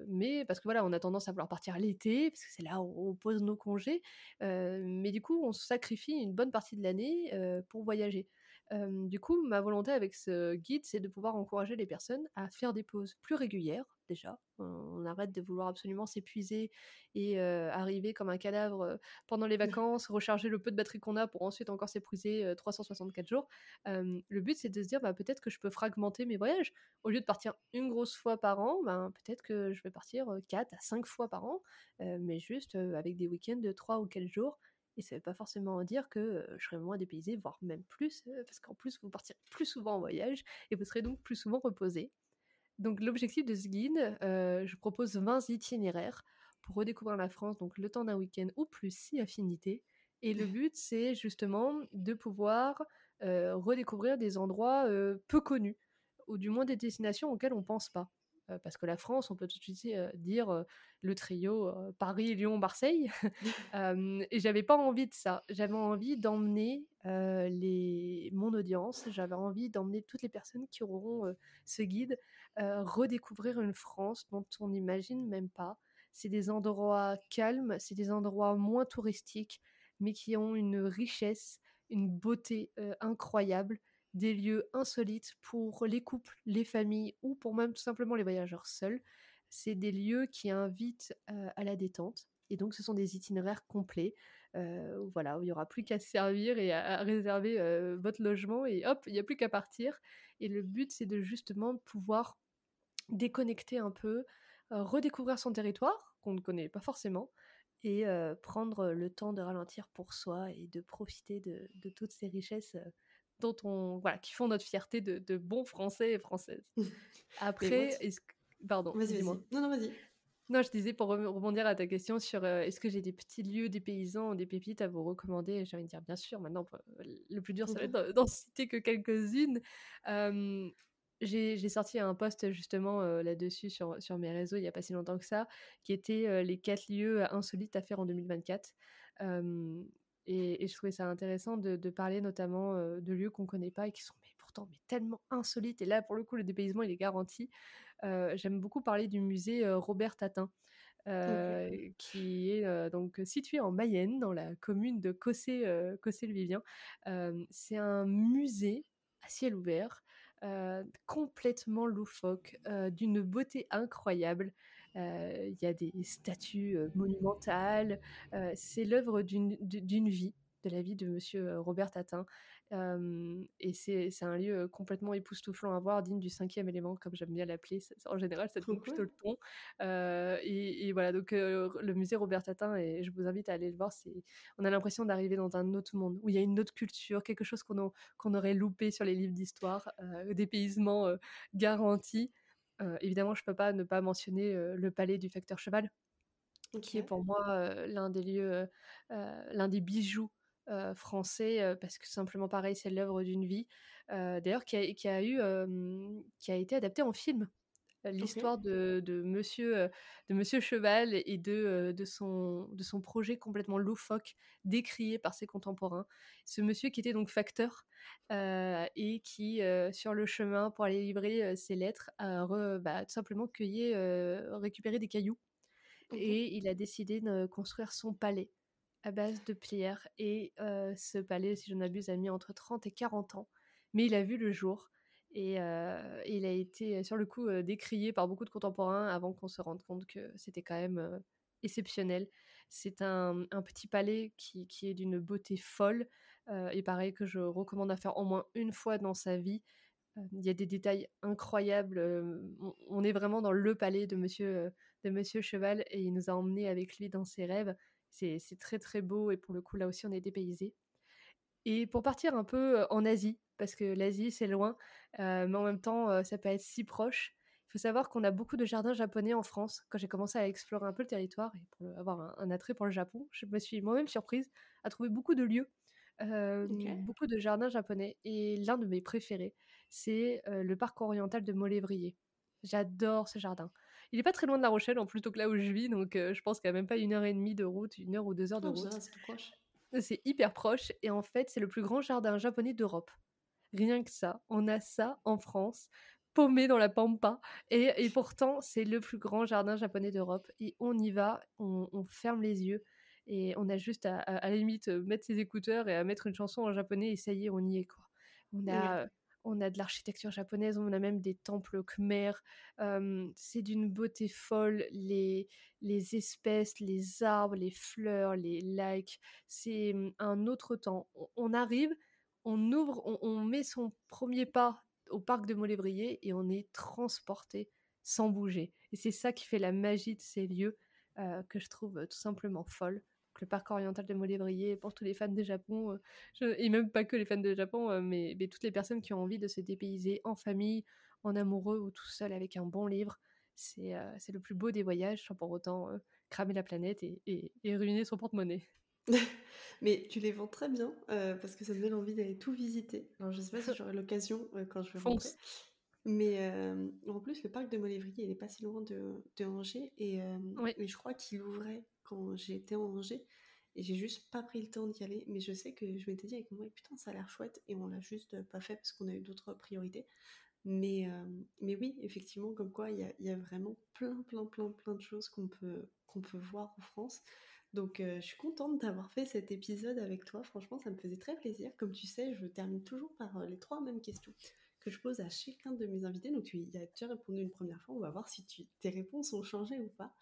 Mais parce que voilà, on a tendance à vouloir partir l'été, parce que c'est là où on pose nos congés. mais du coup, on sacrifie une bonne partie de l'année pour voyager du coup, ma volonté avec ce guide, c'est de pouvoir encourager les personnes à faire des pauses plus régulières, déjà. On arrête de vouloir absolument s'épuiser et arriver comme un cadavre pendant les vacances, recharger le peu de batterie qu'on a pour ensuite encore s'épuiser 364 jours. le but, c'est de se dire, bah, peut-être que je peux fragmenter mes voyages. Au lieu de partir une grosse fois par an, ben, peut-être que je vais partir 4 à 5 fois par an, mais juste avec des week-ends de 3 ou 4 jours et ça ne veut pas forcément dire que je serai moins dépaysée, voire même plus, parce qu'en plus, vous partirez plus souvent en voyage et vous serez donc plus souvent reposé. Donc l'objectif de ce guide, je propose 20 itinéraires pour redécouvrir la France, donc le temps d'un week-end ou plus si affinité. Et le but, c'est justement de pouvoir redécouvrir des endroits peu connus, ou du moins des destinations auxquelles on ne pense pas parce que la France, on peut tout de suite dire le trio Paris, Lyon, Marseille. et j'avais pas envie de ça. J'avais envie d'emmener les mon audience. J'avais envie d'emmener toutes les personnes qui auront ce guide redécouvrir une France dont on n'imagine même pas. C'est des endroits calmes, c'est des endroits moins touristiques, mais qui ont une richesse, une beauté incroyable des lieux insolites pour les couples, les familles ou pour même tout simplement les voyageurs seuls. C'est des lieux qui invitent à la détente. Et donc, ce sont des itinéraires complets, voilà, où il n'y aura plus qu'à se servir et à, réserver votre logement et hop, il n'y a plus qu'à partir. Et le but, c'est de justement pouvoir déconnecter un peu, redécouvrir son territoire, qu'on ne connaît pas forcément, et prendre le temps de ralentir pour soi et de profiter de, de toutes ces richesses dont on, voilà, qui font notre fierté de, de bons Français et Françaises. Après, est-ce pardon, vas-y, moi Non, non, vas-y. Non, je disais pour rebondir à ta question sur euh, est-ce que j'ai des petits lieux, des paysans, des pépites à vous recommander? J'ai envie de dire bien sûr. Maintenant, le plus dur, ça va être d'en citer que quelques-unes. j'ai sorti un post justement euh, là-dessus sur, sur mes réseaux il n'y a pas si longtemps que ça, qui était euh, les quatre lieux insolites à faire en 2024. Et, je trouvais ça intéressant de, parler notamment de lieux qu'on ne connaît pas et qui sont mais pourtant mais tellement insolites. Et là, pour le coup, le dépaysement, il est garanti. J'aime beaucoup parler du musée Robert Tatin. qui est donc situé en Mayenne, dans la commune de Cossé-le-Vivien. c'est un musée à ciel ouvert, complètement loufoque, d'une beauté incroyable. Il y a des statues monumentales. C'est l'œuvre d'une vie, de la vie de Monsieur Robert Tatin. et c'est un lieu complètement époustouflant à voir, digne du cinquième élément, comme j'aime bien l'appeler. En général, ça donne plutôt le ton. et, voilà, donc le musée Robert Tatin, et je vous invite à aller le voir, on a l'impression d'arriver dans un autre monde, où il y a une autre culture, quelque chose qu'on aurait loupé sur les livres d'histoire, dépaysement garanti. Euh, évidemment, je ne peux pas ne pas mentionner le palais du facteur cheval, qui est pour moi l'un des lieux, l'un des bijoux français, parce que simplement pareil, c'est l'œuvre d'une vie. D'ailleurs, qui a, qui a eu, qui a été adapté en film l'histoire de, de, monsieur, de Monsieur Cheval et de, de, son, de son projet complètement loufoque, décrié par ses contemporains. Ce monsieur qui était donc facteur et qui, sur le chemin pour aller livrer ses lettres, a bah, tout simplement cueilli, récupéré des cailloux. Et il a décidé de construire son palais à base de pierres. Et ce palais, si je ne m'abuse, a mis entre 30 et 40 ans. Mais il a vu le jour. Et, il a été sur le coup décrié par beaucoup de contemporains avant qu'on se rende compte que c'était quand même exceptionnel. C'est un, petit palais qui, est d'une beauté folle et pareil que je recommande à faire au moins une fois dans sa vie. Il y a des détails incroyables. On, est vraiment dans le palais de Monsieur, de Monsieur Cheval et il nous a emmenés avec lui dans ses rêves. C'est très très beau et pour le coup là aussi on est dépaysé. Et pour partir un peu en Asie, parce que l'Asie c'est loin, mais en même temps ça peut être si proche. Il faut savoir qu'on a beaucoup de jardins japonais en France. Quand j'ai commencé à explorer un peu le territoire et pour avoir un, attrait pour le Japon, je me suis moi-même surprise à trouver beaucoup de lieux, beaucoup de jardins japonais. Et l'un de mes préférés, c'est le parc oriental de Molévrier. J'adore ce jardin. Il n'est pas très loin de La Rochelle, en plutôt que là où je vis, donc je pense qu'il n'y a même pas une heure et demie de route, une heure ou deux heures de oh, route. C'est hyper proche, et en fait, c'est le plus grand jardin japonais d'Europe. Rien que ça, on a ça en France, paumé dans la pampa, et, pourtant, c'est le plus grand jardin japonais d'Europe. Et on y va, on, ferme les yeux, et on a juste à, la limite mettre ses écouteurs et à mettre une chanson en japonais, et ça y est, on y est, quoi. On a de l'architecture japonaise, on a même des temples khmer. c'est d'une beauté folle. Les, les espèces, les arbres, les fleurs, les likes. C'est un autre temps. On, arrive, on ouvre, on, met son premier pas au parc de Molévrier et on est transporté sans bouger. Et c'est ça qui fait la magie de ces lieux que je trouve tout simplement folle le parc oriental de Molévrier pour tous les fans de Japon, euh, et même pas que les fans de Japon, euh, mais, toutes les personnes qui ont envie de se dépayser en famille, en amoureux ou tout seul avec un bon livre. C'est euh, le plus beau des voyages sans pour autant cramer la planète et, ruiner son porte-monnaie. mais tu les vends très bien parce que ça me donne envie d'aller tout visiter. Alors je sais pas si j'aurai l'occasion quand je vais rentrer. Mais en plus, le parc de Molévrier, il n'est pas si loin de, de Angers. Et, et je crois qu'il ouvrait quand j'étais en Angers. Et j'ai juste pas pris le temps d'y aller. Mais je sais que je m'étais dit avec moi, putain, ça a l'air chouette. Et on l'a juste pas fait parce qu'on a eu d'autres priorités. Mais, euh, mais oui, effectivement, comme quoi, il y a, y a, vraiment plein, plein, plein, plein de choses qu'on peut, qu'on peut voir en France. Donc, euh, je suis contente d'avoir fait cet épisode avec toi. Franchement, ça me faisait très plaisir. Comme tu sais, je termine toujours par euh, les trois mêmes questions que je pose à chacun de mes invités. Donc, tu y as déjà répondu une première fois. On va voir si tu, tes réponses ont changé ou pas.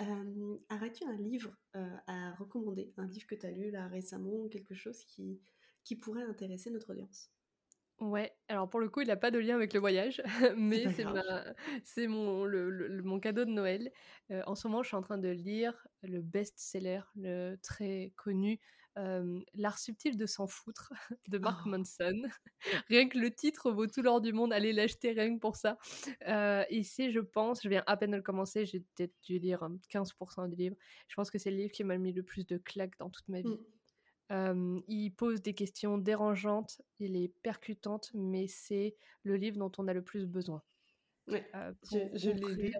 Euh, Aurais-tu un livre euh, à recommander? Un livre que tu as lu là récemment quelque chose qui, qui pourrait intéresser notre audience? Ouais, alors pour le coup, il n'a pas de lien avec le voyage, mais c'est mon, le, mon cadeau de Noël. Euh, en ce moment, je suis en train de lire le best-seller, le très connu L'art subtil de s'en foutre de Mark oh. Manson. rien que le titre vaut tout l'or du monde, allez l'acheter rien que pour ça. et c'est, je pense, je viens à peine de le commencer, j'ai peut-être dû lire 15% du livre. Je pense que c'est le livre qui m'a mis le plus de claques dans toute ma vie. Mmh. il pose des questions dérangeantes, il est percutante, mais c'est le livre dont on a le plus besoin. Ouais, je, l'ai lu.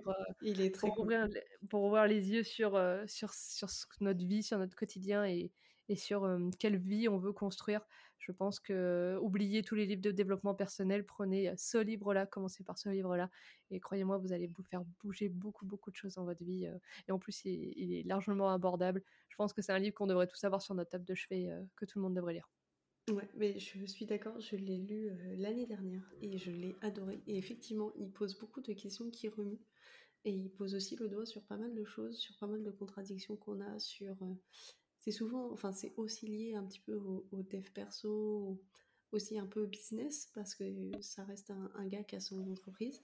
il est très pour, ouvrir, pour ouvrir les yeux sur, sur, sur notre vie, sur notre quotidien et, et sur quelle vie on veut construire. Je pense que oubliez tous les livres de développement personnel, prenez ce livre-là, commencez par ce livre-là, et croyez-moi, vous allez vous faire bouger beaucoup, beaucoup de choses dans votre vie. et en plus, il, est largement abordable. Je pense que c'est un livre qu'on devrait tous avoir sur notre table de chevet, que tout le monde devrait lire. Ouais, mais je suis d'accord, je l'ai lu l'année dernière et je l'ai adoré. Et effectivement, il pose beaucoup de questions qui remuent. Et il pose aussi le doigt sur pas mal de choses, sur pas mal de contradictions qu'on a, sur c'est souvent, enfin, c'est aussi lié un petit peu au, dev perso, aussi un peu business, parce que ça reste un, gars qui a son entreprise.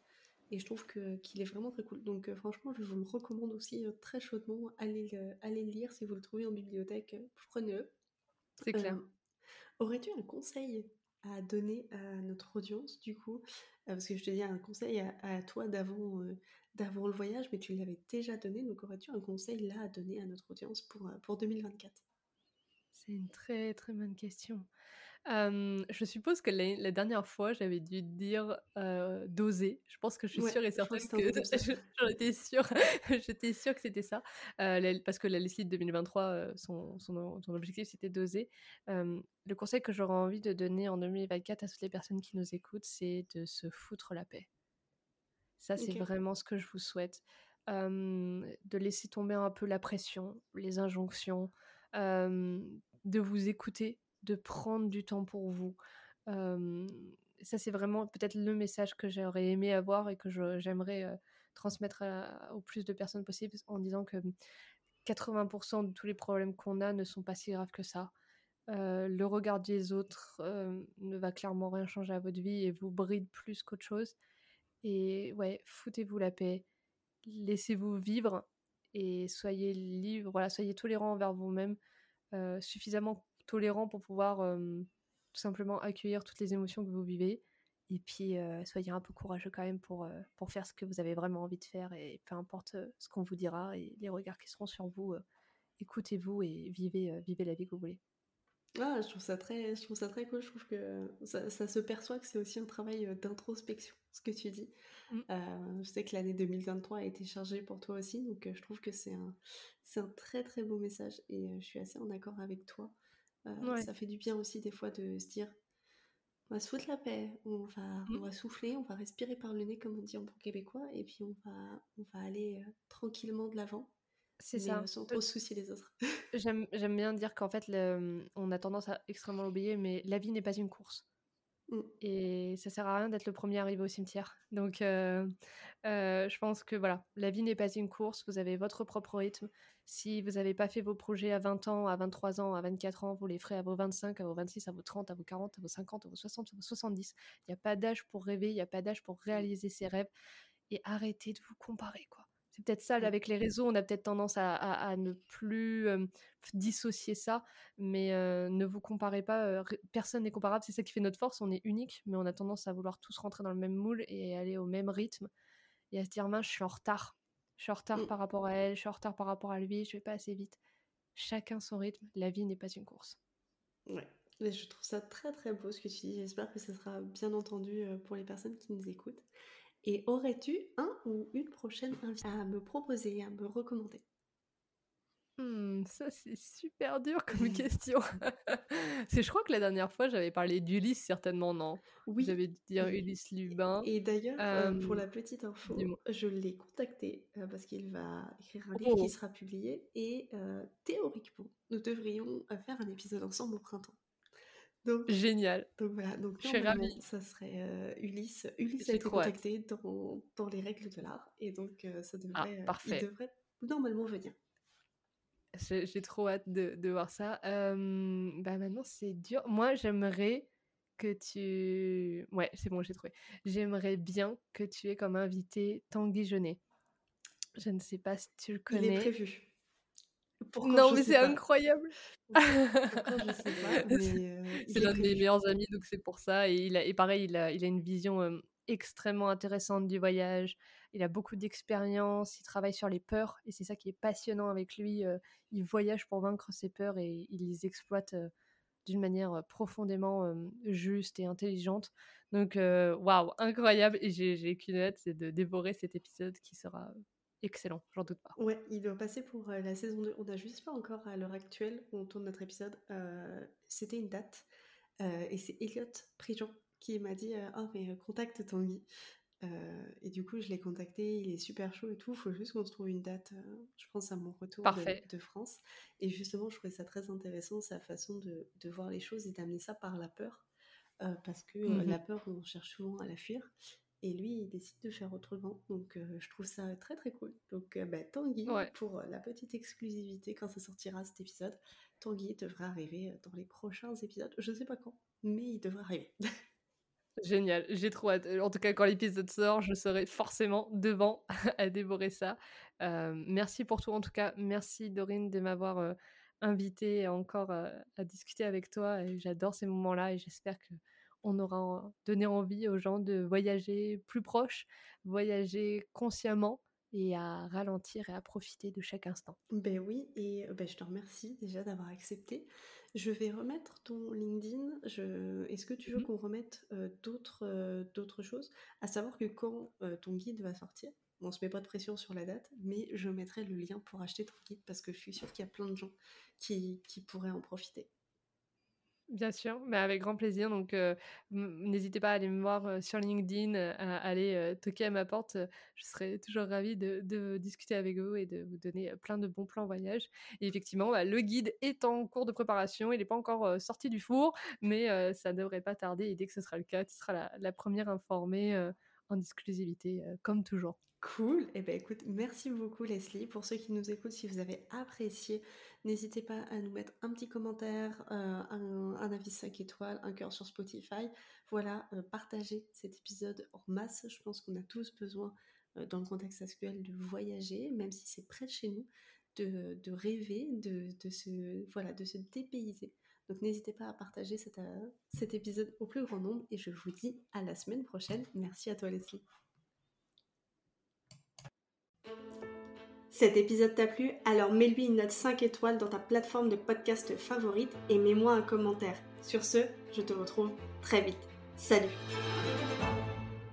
Et je trouve que, qu'il est vraiment très cool. Donc, euh, franchement, je vous le recommande aussi euh, très chaudement. Allez le, allez le lire si vous le trouvez en bibliothèque, euh, prenez-le. C'est clair. aurais-tu un conseil à donner à notre audience, du coup. Parce que je te dis un conseil à, toi d'avant d'avant le voyage, mais tu l'avais déjà donné, donc aurais-tu un conseil là à donner à notre audience pour, euh, pour 2024 C'est une très très bonne question je suppose que la, dernière fois, j'avais dû dire doser. Je pense que je suis sûre et certaine que, j'étais sûre, j'étais sûre que c'était ça, parce que la de 2023, son, son, objectif c'était doser. le conseil que j'aurais envie de donner en 2024 à toutes les personnes qui nous écoutent, c'est de se foutre la paix. Ça, c'est vraiment ce que je vous souhaite. de laisser tomber un peu la pression, les injonctions, de vous écouter de prendre du temps pour vous. ça, c'est vraiment peut-être le message que j'aurais aimé avoir et que j'aimerais transmettre au plus de personnes possible en disant que 80% de tous les problèmes qu'on a ne sont pas si graves que ça. le regard des autres ne va clairement rien changer à votre vie et vous bride plus qu'autre chose. Et ouais, foutez-vous la paix, laissez-vous vivre et soyez libre, voilà, soyez tolérant envers vous-même, suffisamment tolérant pour pouvoir tout simplement accueillir toutes les émotions que vous vivez. Et puis, soyez un peu courageux quand même pour, pour faire ce que vous avez vraiment envie de faire. Et peu importe ce qu'on vous dira et les regards qui seront sur vous, écoutez-vous et vivez, vivez la vie que vous voulez. Ah, je trouve ça très, je trouve ça très cool. Je trouve que ça, ça se perçoit que c'est aussi un travail d'introspection, ce que tu dis. Mmh. je sais que l'année 2023 a été chargée pour toi aussi, donc je trouve que c'est un, c'est un très très beau message et je suis assez en accord avec toi. Euh, ça fait du bien aussi des fois de se dire on va se foutre la paix, on va, on va souffler, on va respirer par le nez comme on dit en bon québécois et puis on va, on va aller euh, tranquillement de l'avant. C'est ça. Euh, sans trop se soucier des autres. J'aime bien dire qu'en fait, on a tendance à extrêmement l'oublier, mais la vie n'est pas une course. Mmh. Et ça sert à rien d'être le premier arrivé au cimetière. Donc, je pense que voilà, la vie n'est pas une course. Vous avez votre propre rythme. Si vous n'avez pas fait vos projets à 20 ans, à 23 ans, à 24 ans, vous les ferez à vos 25, à vos 26, à vos 30, à vos 40, à vos 50, à vos 60, à vos 70. Il n'y a pas d'âge pour rêver, il n'y a pas d'âge pour réaliser ses rêves. Et arrêtez de vous comparer, quoi. C'est peut-être ça, avec les réseaux, on a peut-être tendance à, ne plus dissocier ça, mais ne vous comparez pas, personne n'est comparable, c'est ça qui fait notre force, on est unique, mais on a tendance à vouloir tous rentrer dans le même moule et aller au même rythme, et à se dire, mince, je suis en retard, je suis en retard mmh. par rapport à elle, je suis en retard par rapport à lui, je vais pas assez vite. Chacun son rythme, la vie n'est pas une course. Ouais, je trouve ça très très beau ce que tu dis, j'espère que ça sera bien entendu pour les personnes qui nous écoutent. Et aurais-tu un ou une prochaine invitée à me proposer, à me recommander? Hmm, ça c'est super dur comme question. c'est, je crois que la dernière fois j'avais parlé d'Ulysse certainement non? Oui. J'avais dû dire Ulysse Lubin. Et, d'ailleurs euh, pour la petite info, je l'ai contacté euh, parce qu'il va écrire un livre qui oh. sera publié et euh, théoriquement nous devrions faire un épisode ensemble au printemps. Génial. Donc voilà, donc je suis ravie. Ça serait euh, Ulysse. Ulysse a été contacté dans, dans, les règles de l'art et donc euh, ça ah, devrait, ah, il devrait normalement venir. J'ai trop hâte de, de voir ça. bah maintenant c'est dur. Moi j'aimerais que tu. Ouais, c'est bon, j'ai trouvé. J'aimerais bien que tu aies comme invité Tanguy Jeunet. Je ne sais pas si tu le connais. Il est prévu non, mais c'est incroyable. c'est l'un de mes meilleurs amis, donc c'est pour ça. Et, il a, et pareil, il a, il a une vision extrêmement intéressante du voyage. Il a beaucoup d'expérience, il travaille sur les peurs, et c'est ça qui est passionnant avec lui. il voyage pour vaincre ses peurs et il les exploite d'une manière profondément juste et intelligente. Donc, waouh, incroyable. Et j'ai qu'une hâte, c'est de dévorer cet épisode qui sera excellent, j'en doute pas. Ouais, il doit passer pour euh, la saison 2. On n'a juste pas encore à l'heure actuelle où on tourne notre épisode. Euh, c'était une date. Euh, et c'est Elliot Prigent qui m'a dit Oh, mais contacte Tanguy. et du coup, je l'ai contacté. Il est super chaud et tout. Il faut juste qu'on se trouve une date, je pense, à mon retour de, de, France. Et justement, je trouvais ça très intéressant, sa façon de, de voir les choses et d'amener ça par la peur. parce que mmh la peur, on cherche souvent à la fuir. Et lui, il décide de faire autrement. Donc, euh, je trouve ça très très cool. Donc, euh, bah, Tanguy, pour euh, la petite exclusivité, quand ça sortira cet épisode, Tanguy devrait arriver dans les prochains épisodes. Je ne sais pas quand, mais il devrait arriver. Génial, j'ai trop hâte. En tout cas, quand l'épisode sort, je serai forcément devant à dévorer ça. merci pour tout. En tout cas, merci Dorine de m'avoir invité encore à discuter avec toi. J'adore ces moments-là et j'espère que on aura donné envie aux gens de voyager plus proche, voyager consciemment et à ralentir et à profiter de chaque instant. Ben oui, et ben je te remercie déjà d'avoir accepté. Je vais remettre ton LinkedIn. Je... Est-ce que tu veux mmh qu'on remette d'autres, d'autres choses? À savoir que quand ton guide va sortir, on se met pas de pression sur la date, mais je mettrai le lien pour acheter ton guide parce que je suis sûre qu'il y a plein de gens qui, qui pourraient en profiter. Bien sûr, mais avec grand plaisir. Donc, n'hésitez pas à aller me voir sur LinkedIn, à aller toquer à ma porte. Je serai toujours ravie de, discuter avec vous et de vous donner plein de bons plans voyage. Et effectivement, bah, le guide est en cours de préparation. Il n'est pas encore sorti du four, mais ça ne devrait pas tarder. Et dès que ce sera le cas, tu seras la, la première informée en exclusivité, comme toujours. Cool. Et eh ben écoute, merci beaucoup Leslie. Pour ceux qui nous écoutent, si vous avez apprécié, n'hésitez pas à nous mettre un petit commentaire, euh, un, avis 5 étoiles, un cœur sur Spotify. Voilà, euh, partagez cet épisode en masse. Je pense qu'on a tous besoin, euh, dans le contexte actuel, de voyager, même si c'est près de chez nous, de, rêver, de, se, voilà, de se dépayser. Donc n'hésitez pas à partager cet épisode au plus grand nombre et je vous dis à la semaine prochaine. Merci à toi Leslie. Cet épisode t'a plu? Alors mets-lui une note 5 étoiles dans ta plateforme de podcast favorite et mets-moi un commentaire. Sur ce, je te retrouve très vite. Salut